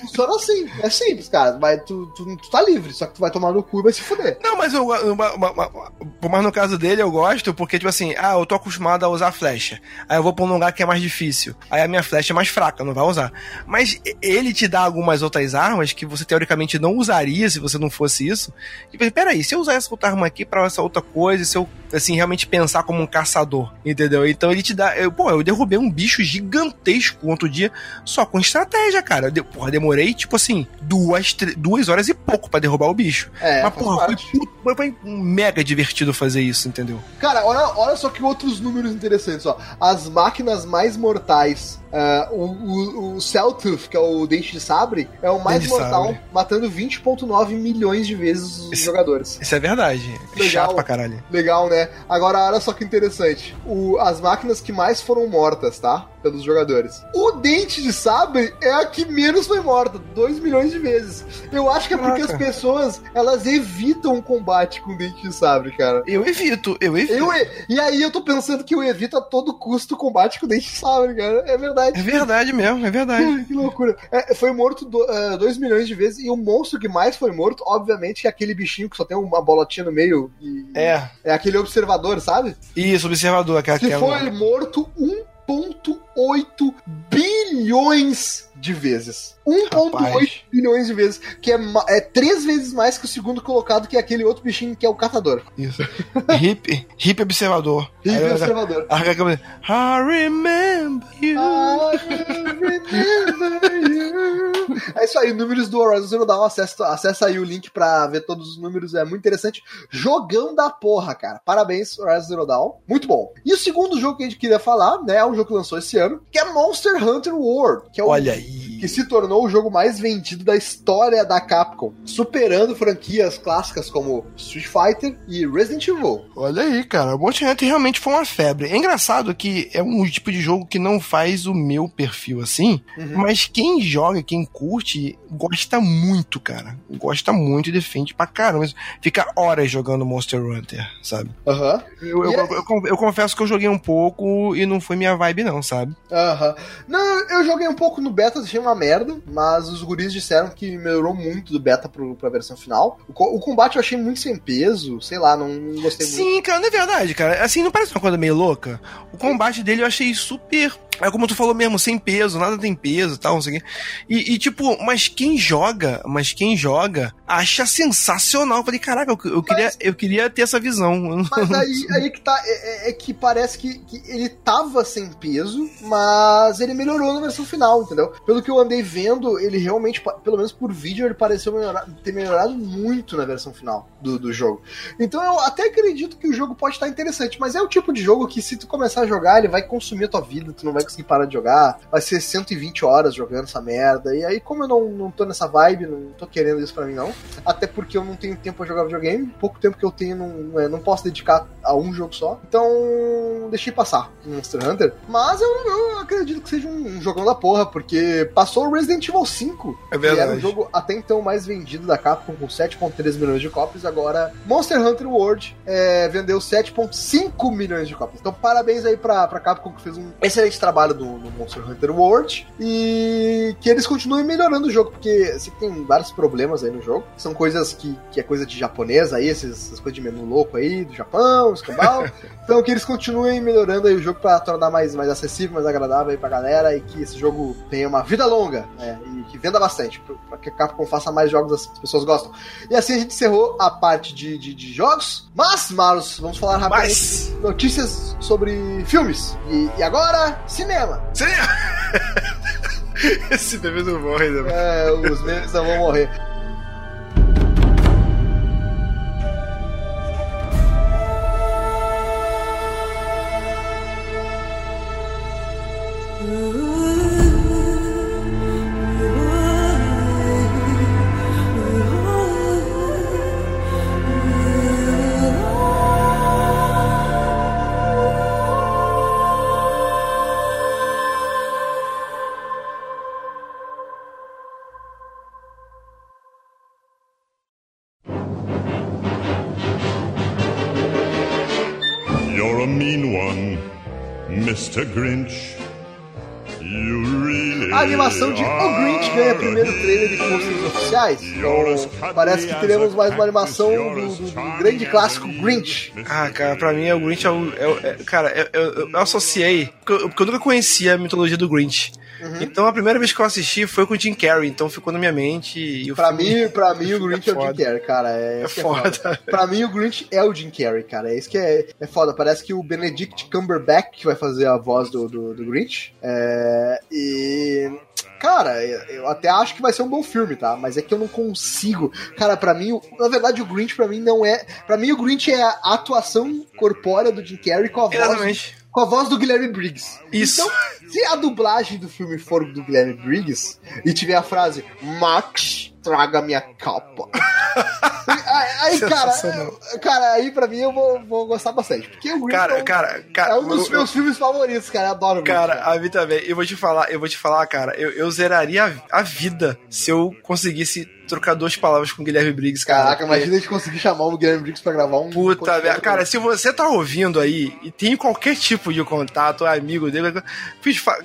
Funciona assim. É simples, cara. Vai, tu, tu, tu tá livre, só que tu vai tomar no cu e vai se fuder. Não, mas eu, uma- uma- uma- mas no caso dele eu gosto porque, tipo assim, ah, eu tô acostumado a usar flecha. Aí eu vou pra um lugar que é mais difícil. Aí a minha flecha é mais fraca, não vai usar. Mas ele te dá algumas outras armas que você teoricamente não usaria se você não fosse isso. E peraí, se eu usar essa outra arma aqui pra essa outra coisa, se eu, assim, realmente pensar como um caçador, entendeu? Então ele te dá. Eu, pô, eu derrubei um bicho gigantesco outro dia só com estratégia, cara. De- porra, demorei, tipo assim, duas, duas horas e pouco pra derrubar o bicho. É, Mas, porra, foi, foi- foi mega divertido fazer isso, entendeu? Cara, olha, olha só que outros números interessantes, ó. As máquinas mais mortais. Ah, o, o, o Celltooth, que é o dente de sabre, é o mais mortal, sabre. matando 20.9 milhões de vezes os Esse- jogadores. Isso é verdade. Legal. Chato pra caralho. Legal, né? Agora, olha só que interessante. O, as máquinas que mais foram mortas, tá? Pelos jogadores. O dente de sabre é a que menos foi morta, 2 milhões de vezes. Eu acho que é porque as Caraca. pessoas, elas evitam o combate com dente de sabre, cara. Eu evito, eu evito. Eu, e aí eu tô pensando que eu evito a todo custo o combate com o dente de sabre, cara. É verdade. É verdade mesmo, é verdade. Que loucura. É, foi morto 2 milhões de vezes. E o monstro que mais foi morto, obviamente, é aquele bichinho que só tem uma bolotinha no meio. E É. é aquele observador, sabe? Isso, observador, que é Que aquela. foi morto 1,8 bilhões de vezes. 1,8 Rapaz. bilhões de vezes. Que é, é três vezes mais que o segundo colocado, que é aquele outro bichinho que é o catador. Isso. hip, hip observador. E Aí observador. I remember you. I remember you. É isso aí, números do Horizon Zero Dawn. Acessa, acessa aí o link pra ver todos os números, é muito interessante. Jogão da porra, cara. Parabéns, Horizon Zero Dawn. Muito bom. E o segundo jogo que a gente queria falar, né, é um jogo que lançou esse ano, que é Monster Hunter World, que é o Olha aí. Que se tornou o jogo mais vendido da história da Capcom, superando franquias clássicas como Street Fighter e Resident Evil. Olha aí, cara. O Monster Hunter realmente foi uma febre. É engraçado que é um tipo de jogo que não faz o meu perfil assim, Uhum. mas quem joga, quem curte, gosta muito, cara. Gosta muito e defende pra caramba. Fica horas jogando Monster Hunter, sabe? Aham. Eu, eu, é- eu, eu- eu confesso que eu joguei um pouco e não foi minha vibe, não, sabe? Aham. Não, eu joguei um pouco no beta, achei uma merda, mas os guris disseram que melhorou muito do beta pro, pra versão final. O, o combate eu achei muito sem peso, sei lá, não, não gostei muito. Sim, cara, não é verdade, cara. Assim, não parece uma coisa meio louca? O combate dele eu achei super. É como tu falou mesmo, sem peso, nada tem peso tal, não sei o quê. E, e, tipo, mas quem joga, mas quem joga, acha sensacional. Eu falei, caraca, eu, eu queria, eu queria ter essa visão. Mas aí, aí que tá, é, é- é que parece que, que ele tava sem peso, mas ele melhorou na versão final, entendeu? Pelo que eu andei vendo, ele realmente, pelo menos por vídeo, ele pareceu melhorar- ter melhorado muito na versão final do, do jogo. Então eu até acredito que o jogo pode estar interessante, mas é o tipo de jogo que se tu começar a jogar, ele vai consumir a tua vida, tu não vai conseguir parar de jogar, vai ser 120 horas jogando essa merda, e aí como eu não, não tô nessa vibe, não tô querendo isso pra mim não, até porque eu não tenho tempo pra jogar videogame, pouco tempo que eu tenho, não, é, não posso dedicar a um jogo só. Então, deixei passar Monster Hunter. Mas eu, eu acredito que seja um, um jogão da porra, porque passou o Resident Evil 5. É Que era o verdade. jogo até então mais vendido da Capcom, com 7,3 milhões de cópias. Agora, Monster Hunter World é, vendeu 7,5 milhões de cópias. Então, parabéns aí pra, pra Capcom, que fez um excelente trabalho no, Monster Hunter World. E que eles continuem melhorando o jogo, porque eu que tem vários problemas aí no jogo. São coisas que, que é coisa de japonês aí, esses- essas coisas de menu louco aí, do Japão, escambau. então, que eles continuem melhorando aí o jogo pra tornar mais, mais acessível, mais agradável aí pra galera e que esse jogo tenha uma vida longa, né? E que venda bastante, pra- pra que a Capcom faça mais jogos assim que as pessoas gostam. E assim a gente encerrou a parte de, de, de jogos. Mas, Marlos, vamos falar rapidamente Mas. notícias sobre filmes. E, e agora, cinema. Seria. Esse bebê não morre, né? É, os memes não vão morrer. You're Mr. Grinch. You really A animação de O Grinch ganha primeiro trailer e posters oficiais. Então, parece que teremos mais uma animação do, do- do grande clássico Grinch. Ah, cara, pra mim o Grinch é o. é é- cara, eu, eu- eu associei. Porque eu, porque eu nunca conhecia a mitologia do Grinch. Uhum. Então a primeira vez que eu assisti foi com o Jim Carrey, então ficou na minha mente. E o Pra filme- mim, pra mim o Grinch é, o Jim foda. Carrey, cara. É, É isso que foda. Pra mim o Grinch é o Jim Carrey, cara. É isso que é, é foda. Parece que o Benedict Cumberbatch que vai fazer a voz do, do, do Grinch. É, e. Cara, eu até acho que vai ser um bom filme, tá? Mas é que eu não consigo. Cara, pra mim, na verdade, o Grinch pra mim não é. Pra mim, o Grinch é a atuação corpórea do Jim Carrey com a voz Exatamente. Com a voz do Guilherme Briggs. Isso. Então, se a dublagem do filme for do Guilherme Briggs e tiver a frase Max, traga minha capa. aí, cara, cara, aí pra mim eu vou, vou gostar bastante. Porque o Cara, cara, cara. é um dos eu- meus filmes favoritos, cara. Eu adoro o Grinch, Cara, a mim também. Eu vou te falar, eu vou te falar, cara. Eu, eu zeraria a, a vida se eu conseguisse trocar duas palavras com o Guilherme Briggs, cara. Caraca, imagina a gente conseguir chamar o Guilherme Briggs pra gravar um. Puta merda. Cara, se você tá ouvindo aí e tem qualquer tipo de contato, é amigo dele,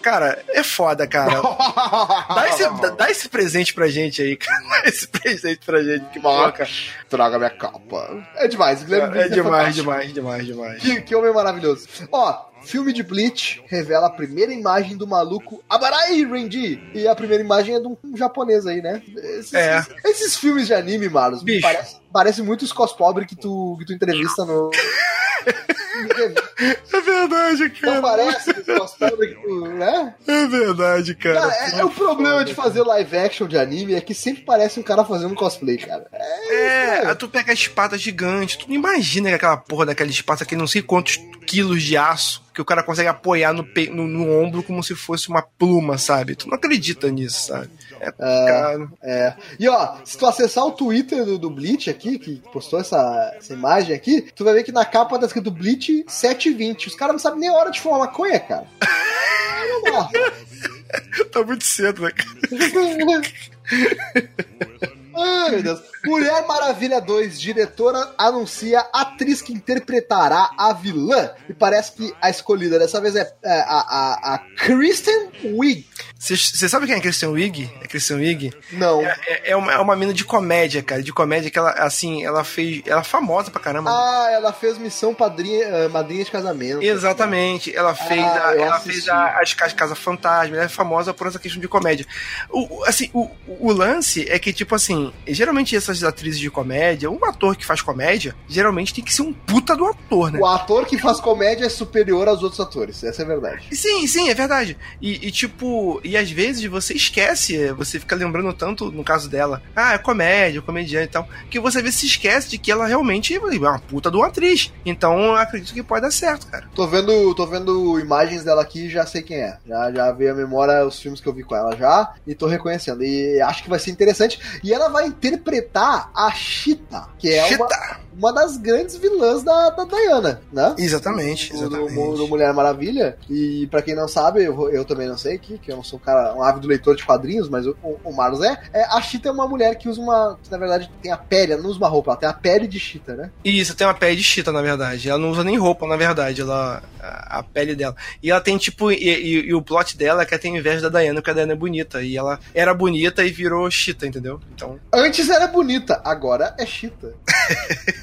cara, é foda, cara. Dá esse, dá- esse presente pra gente aí, cara. Dá esse presente pra gente. Que. Max, traga minha capa. É demais, o Guilherme É Briggs demais, fantástico. demais, demais, demais. Que, que homem maravilhoso. Ó, filme de Bleach revela a primeira imagem do maluco Abarai Rendi. E a primeira imagem é de um, japonês aí, né? Esses, É. esses filmes de anime, Marlos, Bicho. parece, parece muito os cospobre que tu, que tu entrevista no. É verdade, Não cara. parece os cospobre que tu. né? É verdade, cara. Cara, é, é o problema de fazer live action de anime é que sempre parece um cara fazendo cosplay, cara. É, É, aí tu pega a espada gigante, tu não imagina que aquela porra daquela espada que não sei quantos quilos de aço que o cara consegue apoiar no, pe- no, no ombro como se fosse uma pluma, sabe? Tu não acredita nisso, sabe? É, cara. É. E ó, se tu acessar o Twitter do, do Bleach aqui, que postou essa, essa imagem aqui, tu vai ver que na capa tá escrito Bleach 720. Os caras não sabem nem a hora de fumar maconha, cara. Não dá. Tá muito cedo, né, cara? Ai, meu Deus. Mulher Maravilha 2, diretora anuncia atriz que interpretará a vilã. E parece que a escolhida dessa vez é, é, a, a, a Kristen Wiig. Você sabe quem é Christian Wig? É Christian Wig? Não. É, é- é uma, é uma mina de comédia, cara. De comédia que ela, assim, ela fez. Ela é famosa pra caramba. Ah, ela fez missão padrinha, eh, madrinha de casamento. Exatamente, ela fez, Ah, a, ela assisti. fez a, as Casas Casa Fantasma, ela é famosa por essa questão de comédia. O, o- assim, o, o lance é que, tipo assim, geralmente essas atrizes de comédia, um ator que faz comédia, geralmente tem que ser um puta do ator, né? O ator que faz comédia é superior aos outros atores, essa é a verdade. Sim, sim, é verdade. E, e, tipo, e às vezes você esquece, você fica lembrando tanto, no caso dela, ah, é comédia, comediante e tal, que você às vezes se esquece de que ela realmente é uma puta de uma atriz. Então, eu acredito que pode dar certo, cara. Tô vendo, tô vendo imagens dela aqui e já sei quem é. Já, já veio à memória os filmes que eu vi com ela já e tô reconhecendo. E acho que vai ser interessante. E ela vai interpretar a Chita, que é Chita! uma das grandes vilãs da, da Diana, né? Exatamente, Do- do- exatamente. do Mulher Maravilha. E pra quem não sabe, eu, eu também não sei aqui, que eu não sou um cara, um ávido leitor de quadrinhos, mas o, o, o Marlos é, é. A Cheetah é uma mulher que usa uma. Que, na verdade, tem a pele, ela não usa uma roupa, ela tem a pele de Cheetah, né? Isso, tem uma pele de chita, na verdade. Ela não usa nem roupa, na verdade, ela, a, a pele dela. E ela tem, tipo, e, e- e o plot dela é que ela tem inveja da Diana, porque a Diana é bonita. E ela era bonita e virou chita, entendeu? Então, Antes era bonita, agora é Cheetah.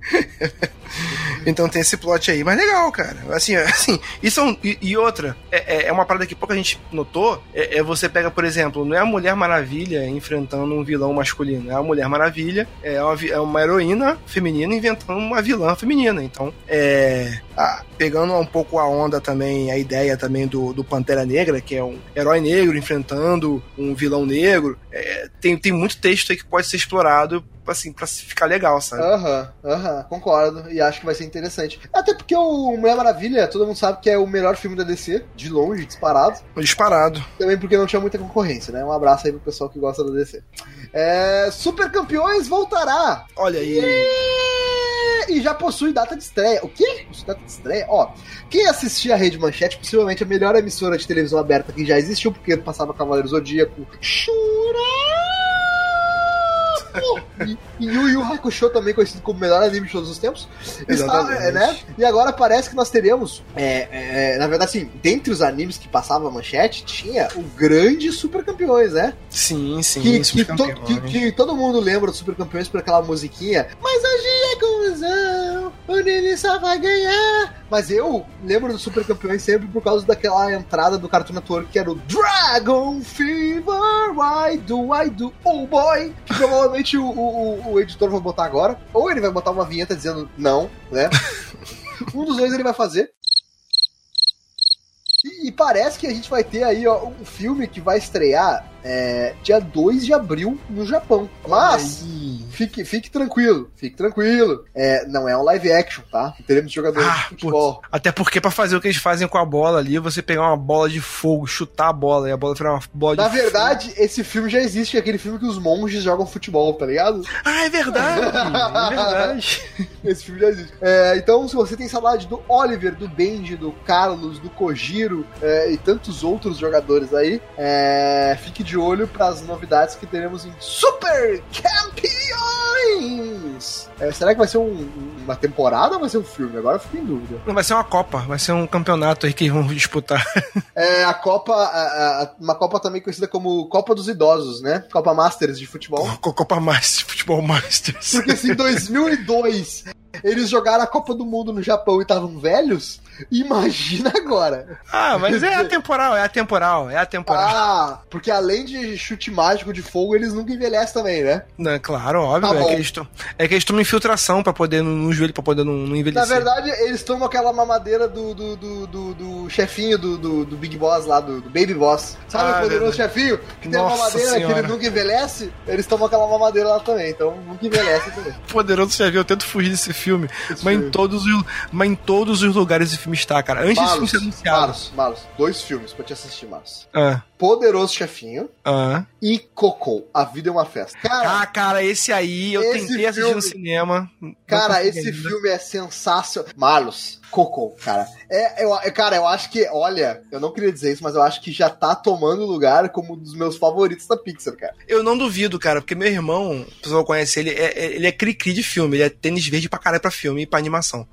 então tem esse plot aí. Mas legal, cara. Assim, assim isso é um, e, e outra, é, é- é uma parada que pouca gente notou. É, é você pega, por exemplo, não é a Mulher Maravilha enfrentando um vilão masculino. É a Mulher Maravilha, é uma, é uma heroína feminina inventando uma vilã feminina. Então, é. ah, pegando um pouco a onda também, a ideia também do, do Pantera Negra, que é um herói negro enfrentando um vilão negro. é, tem, tem muito texto aí que pode ser explorado, assim, pra ficar legal, sabe? Aham, aham, concordo. E acho que vai ser interessante. Até porque o Mulher Maravilha, todo mundo sabe que é o melhor filme da DC, de longe, disparado. Disparado. Também porque não tinha muita concorrência, né? Um abraço aí pro pessoal que gosta da DC. É, Super Campeões voltará! Olha aí. E já possui data de estreia. O quê? Possui data de estreia? Ó, quem assistia a Rede Manchete, possivelmente a melhor emissora de televisão aberta que já existiu, porque passava Cavaleiro Zodíaco. Churato! E, e Yu Yu Hakusho, também conhecido como o melhor anime de todos os tempos. Está, né? E agora parece que nós teremos. é, é, na verdade, assim, dentre os animes que passavam a manchete, tinha o grande Super Campeões, né? Sim, sim, que, que, to- que- que todo mundo lembra dos Super Campeões por aquela musiquinha. Mas hoje é confusão, o Nini só vai ganhar. Mas eu lembro dos Super Campeões sempre por causa daquela entrada do Cartoon Network que era o Dragon Fever, why do I do, oh boy. Que provavelmente o, o, o editor vai botar agora. Ou ele vai botar uma vinheta dizendo não, né? um dos dois ele vai fazer. E, e parece que a gente vai ter aí ó, um filme que vai estrear é, dia 2 de abril no Japão. Mas, fique, fique tranquilo, fique tranquilo. É, não é um live action, tá? Teremos jogadores Ah, de futebol. Até porque pra fazer o que eles fazem com a bola ali, você pegar uma bola de fogo, chutar a bola e a bola virar uma bola de Na fogo. verdade, esse filme já existe, é aquele filme que os monges jogam futebol, tá ligado? Ah, é verdade! é verdade. Esse filme já existe. É, então, se você tem saudade do Oliver, do Benji, do Carlos, do Kojiro é, e tantos outros jogadores aí, é, fique de olho para as novidades que teremos em Super Campeões! É, será que vai ser um- uma temporada ou vai ser um filme? Agora eu fico em dúvida. Não vai ser uma Copa, vai ser um campeonato aí que vão disputar. É a Copa, a- a- uma Copa também conhecida como Copa dos Idosos, né? Copa Masters de futebol. Copa Masters, Futebol Masters. Porque se em 2002 eles jogaram a Copa do Mundo no Japão e estavam velhos, imagina agora. Ah, mas é atemporal, é atemporal, é atemporal. Ah, porque além de chute mágico de fogo, eles nunca envelhecem também, né? Não, claro, óbvio. Tá é, que eles é que eles tomam infiltração pra poder no, no joelho, pra poder não, não Na envelhecer. verdade, eles tomam aquela mamadeira do, do, do, do- do chefinho do, do, do Big Boss lá, do, do Baby Boss. Sabe Ah, o poderoso verdade. chefinho? Que tem a Nossa mamadeira que Senhora. ele nunca envelhece? Eles tomam aquela mamadeira lá também, então nunca envelhece também. Poderoso Chevy, eu tento fugir desse filme, mas em, filme. todos os, mas em todos os lugares esse filme está, cara. Antes desse filme Malos, ser anunciado. Malos, Malos, dois filmes pra te assistir, Malos. Ah, Poderoso Chefinho ah. e Coco, A Vida é uma Festa. Cara, Ah, cara, esse aí eu Esse tentei assistir no filme- cinema. Cara, esse ainda. filme é sensacional. Malos, Coco, cara. É, eu, é, cara, eu acho que, olha, eu não queria dizer isso, mas eu acho que já tá tomando lugar como um dos meus favoritos da Pixar, cara. Eu não duvido, cara, porque meu irmão, o pessoal conhece ele, é, é- ele é cri-cri de filme, ele é tênis verde pra caralho pra filme e pra animação.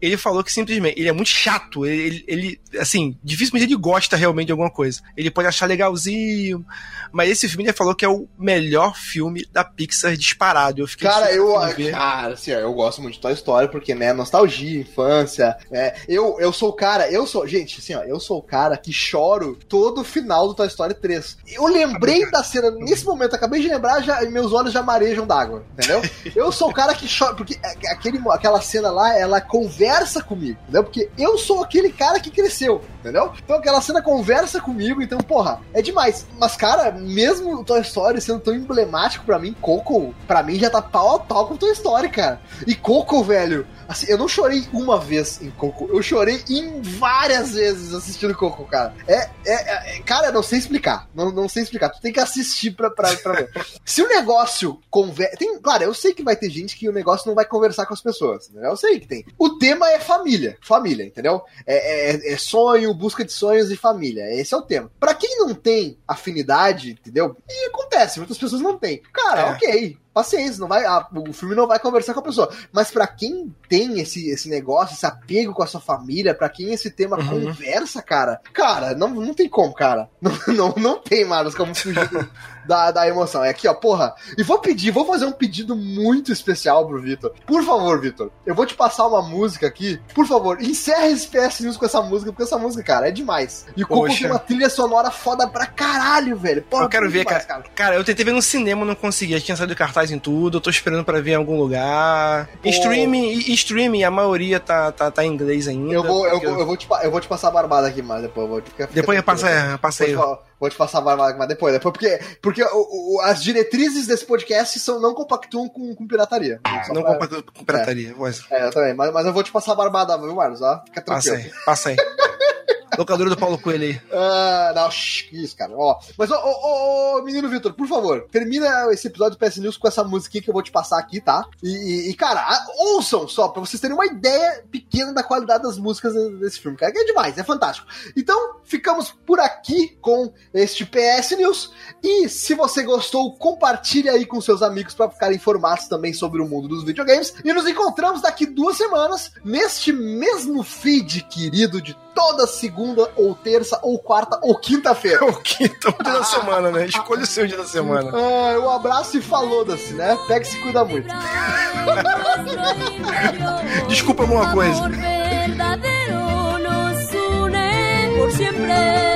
Ele falou que simplesmente, ele é muito chato, ele, ele, assim, dificilmente ele gosta realmente de alguma coisa. Ele pode achar legalzinho, mas esse filme ele falou que é o melhor filme da Pixar disparado. Eu fiquei Cara, super eu, cara, assim, eu gosto muito de Toy Story porque, né, nostalgia, infância. É, eu, eu sou o cara, eu sou, gente, assim, ó, eu sou o cara que choro todo final do Toy Story 3. Eu lembrei da cena, nesse momento, acabei de lembrar, já, e meus olhos já marejam d'água, entendeu? Eu sou o cara que chora, porque é- aquele, aquela cena lá, ela conversa comigo, entendeu? Porque eu sou aquele cara que cresceu, entendeu? Então aquela cena conversa comigo, então, porra. É demais. Mas, cara, mesmo o Toy Story sendo tão emblemático pra mim, Coco, pra mim já tá pau a pau com o Toy Story, cara. E Coco, velho, assim, eu não chorei uma vez em Coco, eu chorei em várias vezes assistindo Coco, cara. É, é, é- cara, não sei explicar. Não, não sei explicar. Tu tem que assistir pra, pra, pra ver. Se o negócio conversa. Claro, eu sei que vai ter gente que o negócio não vai conversar com as pessoas. Entendeu? Eu sei que tem. O tema é família. Família, entendeu? É, é- é sonho, busca de sonhos e família. Esse é o tema. Pra quem não tem afinidade, entendeu? E acontece, muitas pessoas não têm. Cara, É. ok. Paciência, não vai, ah, o filme não vai conversar com a pessoa. Mas pra quem tem esse, esse negócio, esse apego com a sua família, pra quem esse tema Uhum. conversa, cara, cara, não, não tem como, cara. Não, não, não tem, Marlos, como fugir da, da emoção. É aqui, ó, porra. E vou pedir, vou fazer um pedido muito especial pro Vitor. Por favor, Vitor, eu vou te passar uma música aqui. Por favor, encerra esse PS News com essa música, porque essa música, cara, é demais. E o Coco Poxa. tem uma trilha sonora foda pra caralho, velho. Porra, Eu quero ver, demais, cara. Cara, eu tentei ver no cinema, não consegui. Tinha saído cartaz em tudo. Eu tô esperando pra ver em algum lugar. Pô. Streaming, streaming, a maioria tá, tá, tá em inglês ainda. Eu vou, eu, eu, vou te, eu vou te passar a barbada aqui, mas depois eu vou te ficar- fica Depois eu passo, é, passa aí. Vou vou te passar a barbada aqui, mas depois, depois porque, porque o- o- as diretrizes desse podcast são, não compactuam com, com pirataria. Só Não pra- compra com pirataria. voz. É, eu também, mas, mas eu vou te passar a barbada, viu, Marlos? Ó, fica Passa tranquilo. aí, passa aí. Locadora do Paulo Coelho aí. Ah, não, isso, cara. Ó, mas, ô, ô, ô, menino Vitor, por favor, termina esse episódio do PS News com essa musiquinha que eu vou te passar aqui, tá? E, e- cara, ouçam só, pra vocês terem uma ideia pequena da qualidade das músicas desse filme, cara, que é demais, é fantástico. Então, ficamos por aqui com este PS News. E se você gostou, compartilhe aí com seus amigos pra ficarem informados também sobre o mundo dos videogames. E nos encontramos daqui duas semanas neste mesmo feed querido de toda segunda ou terça ou quarta ou quinta-feira. O quinto dia da semana, né? Escolha o seu dia da semana. Ah, um abraço e falou, Daci, né? Pega e se cuida muito. Desculpa alguma coisa. Por siempre.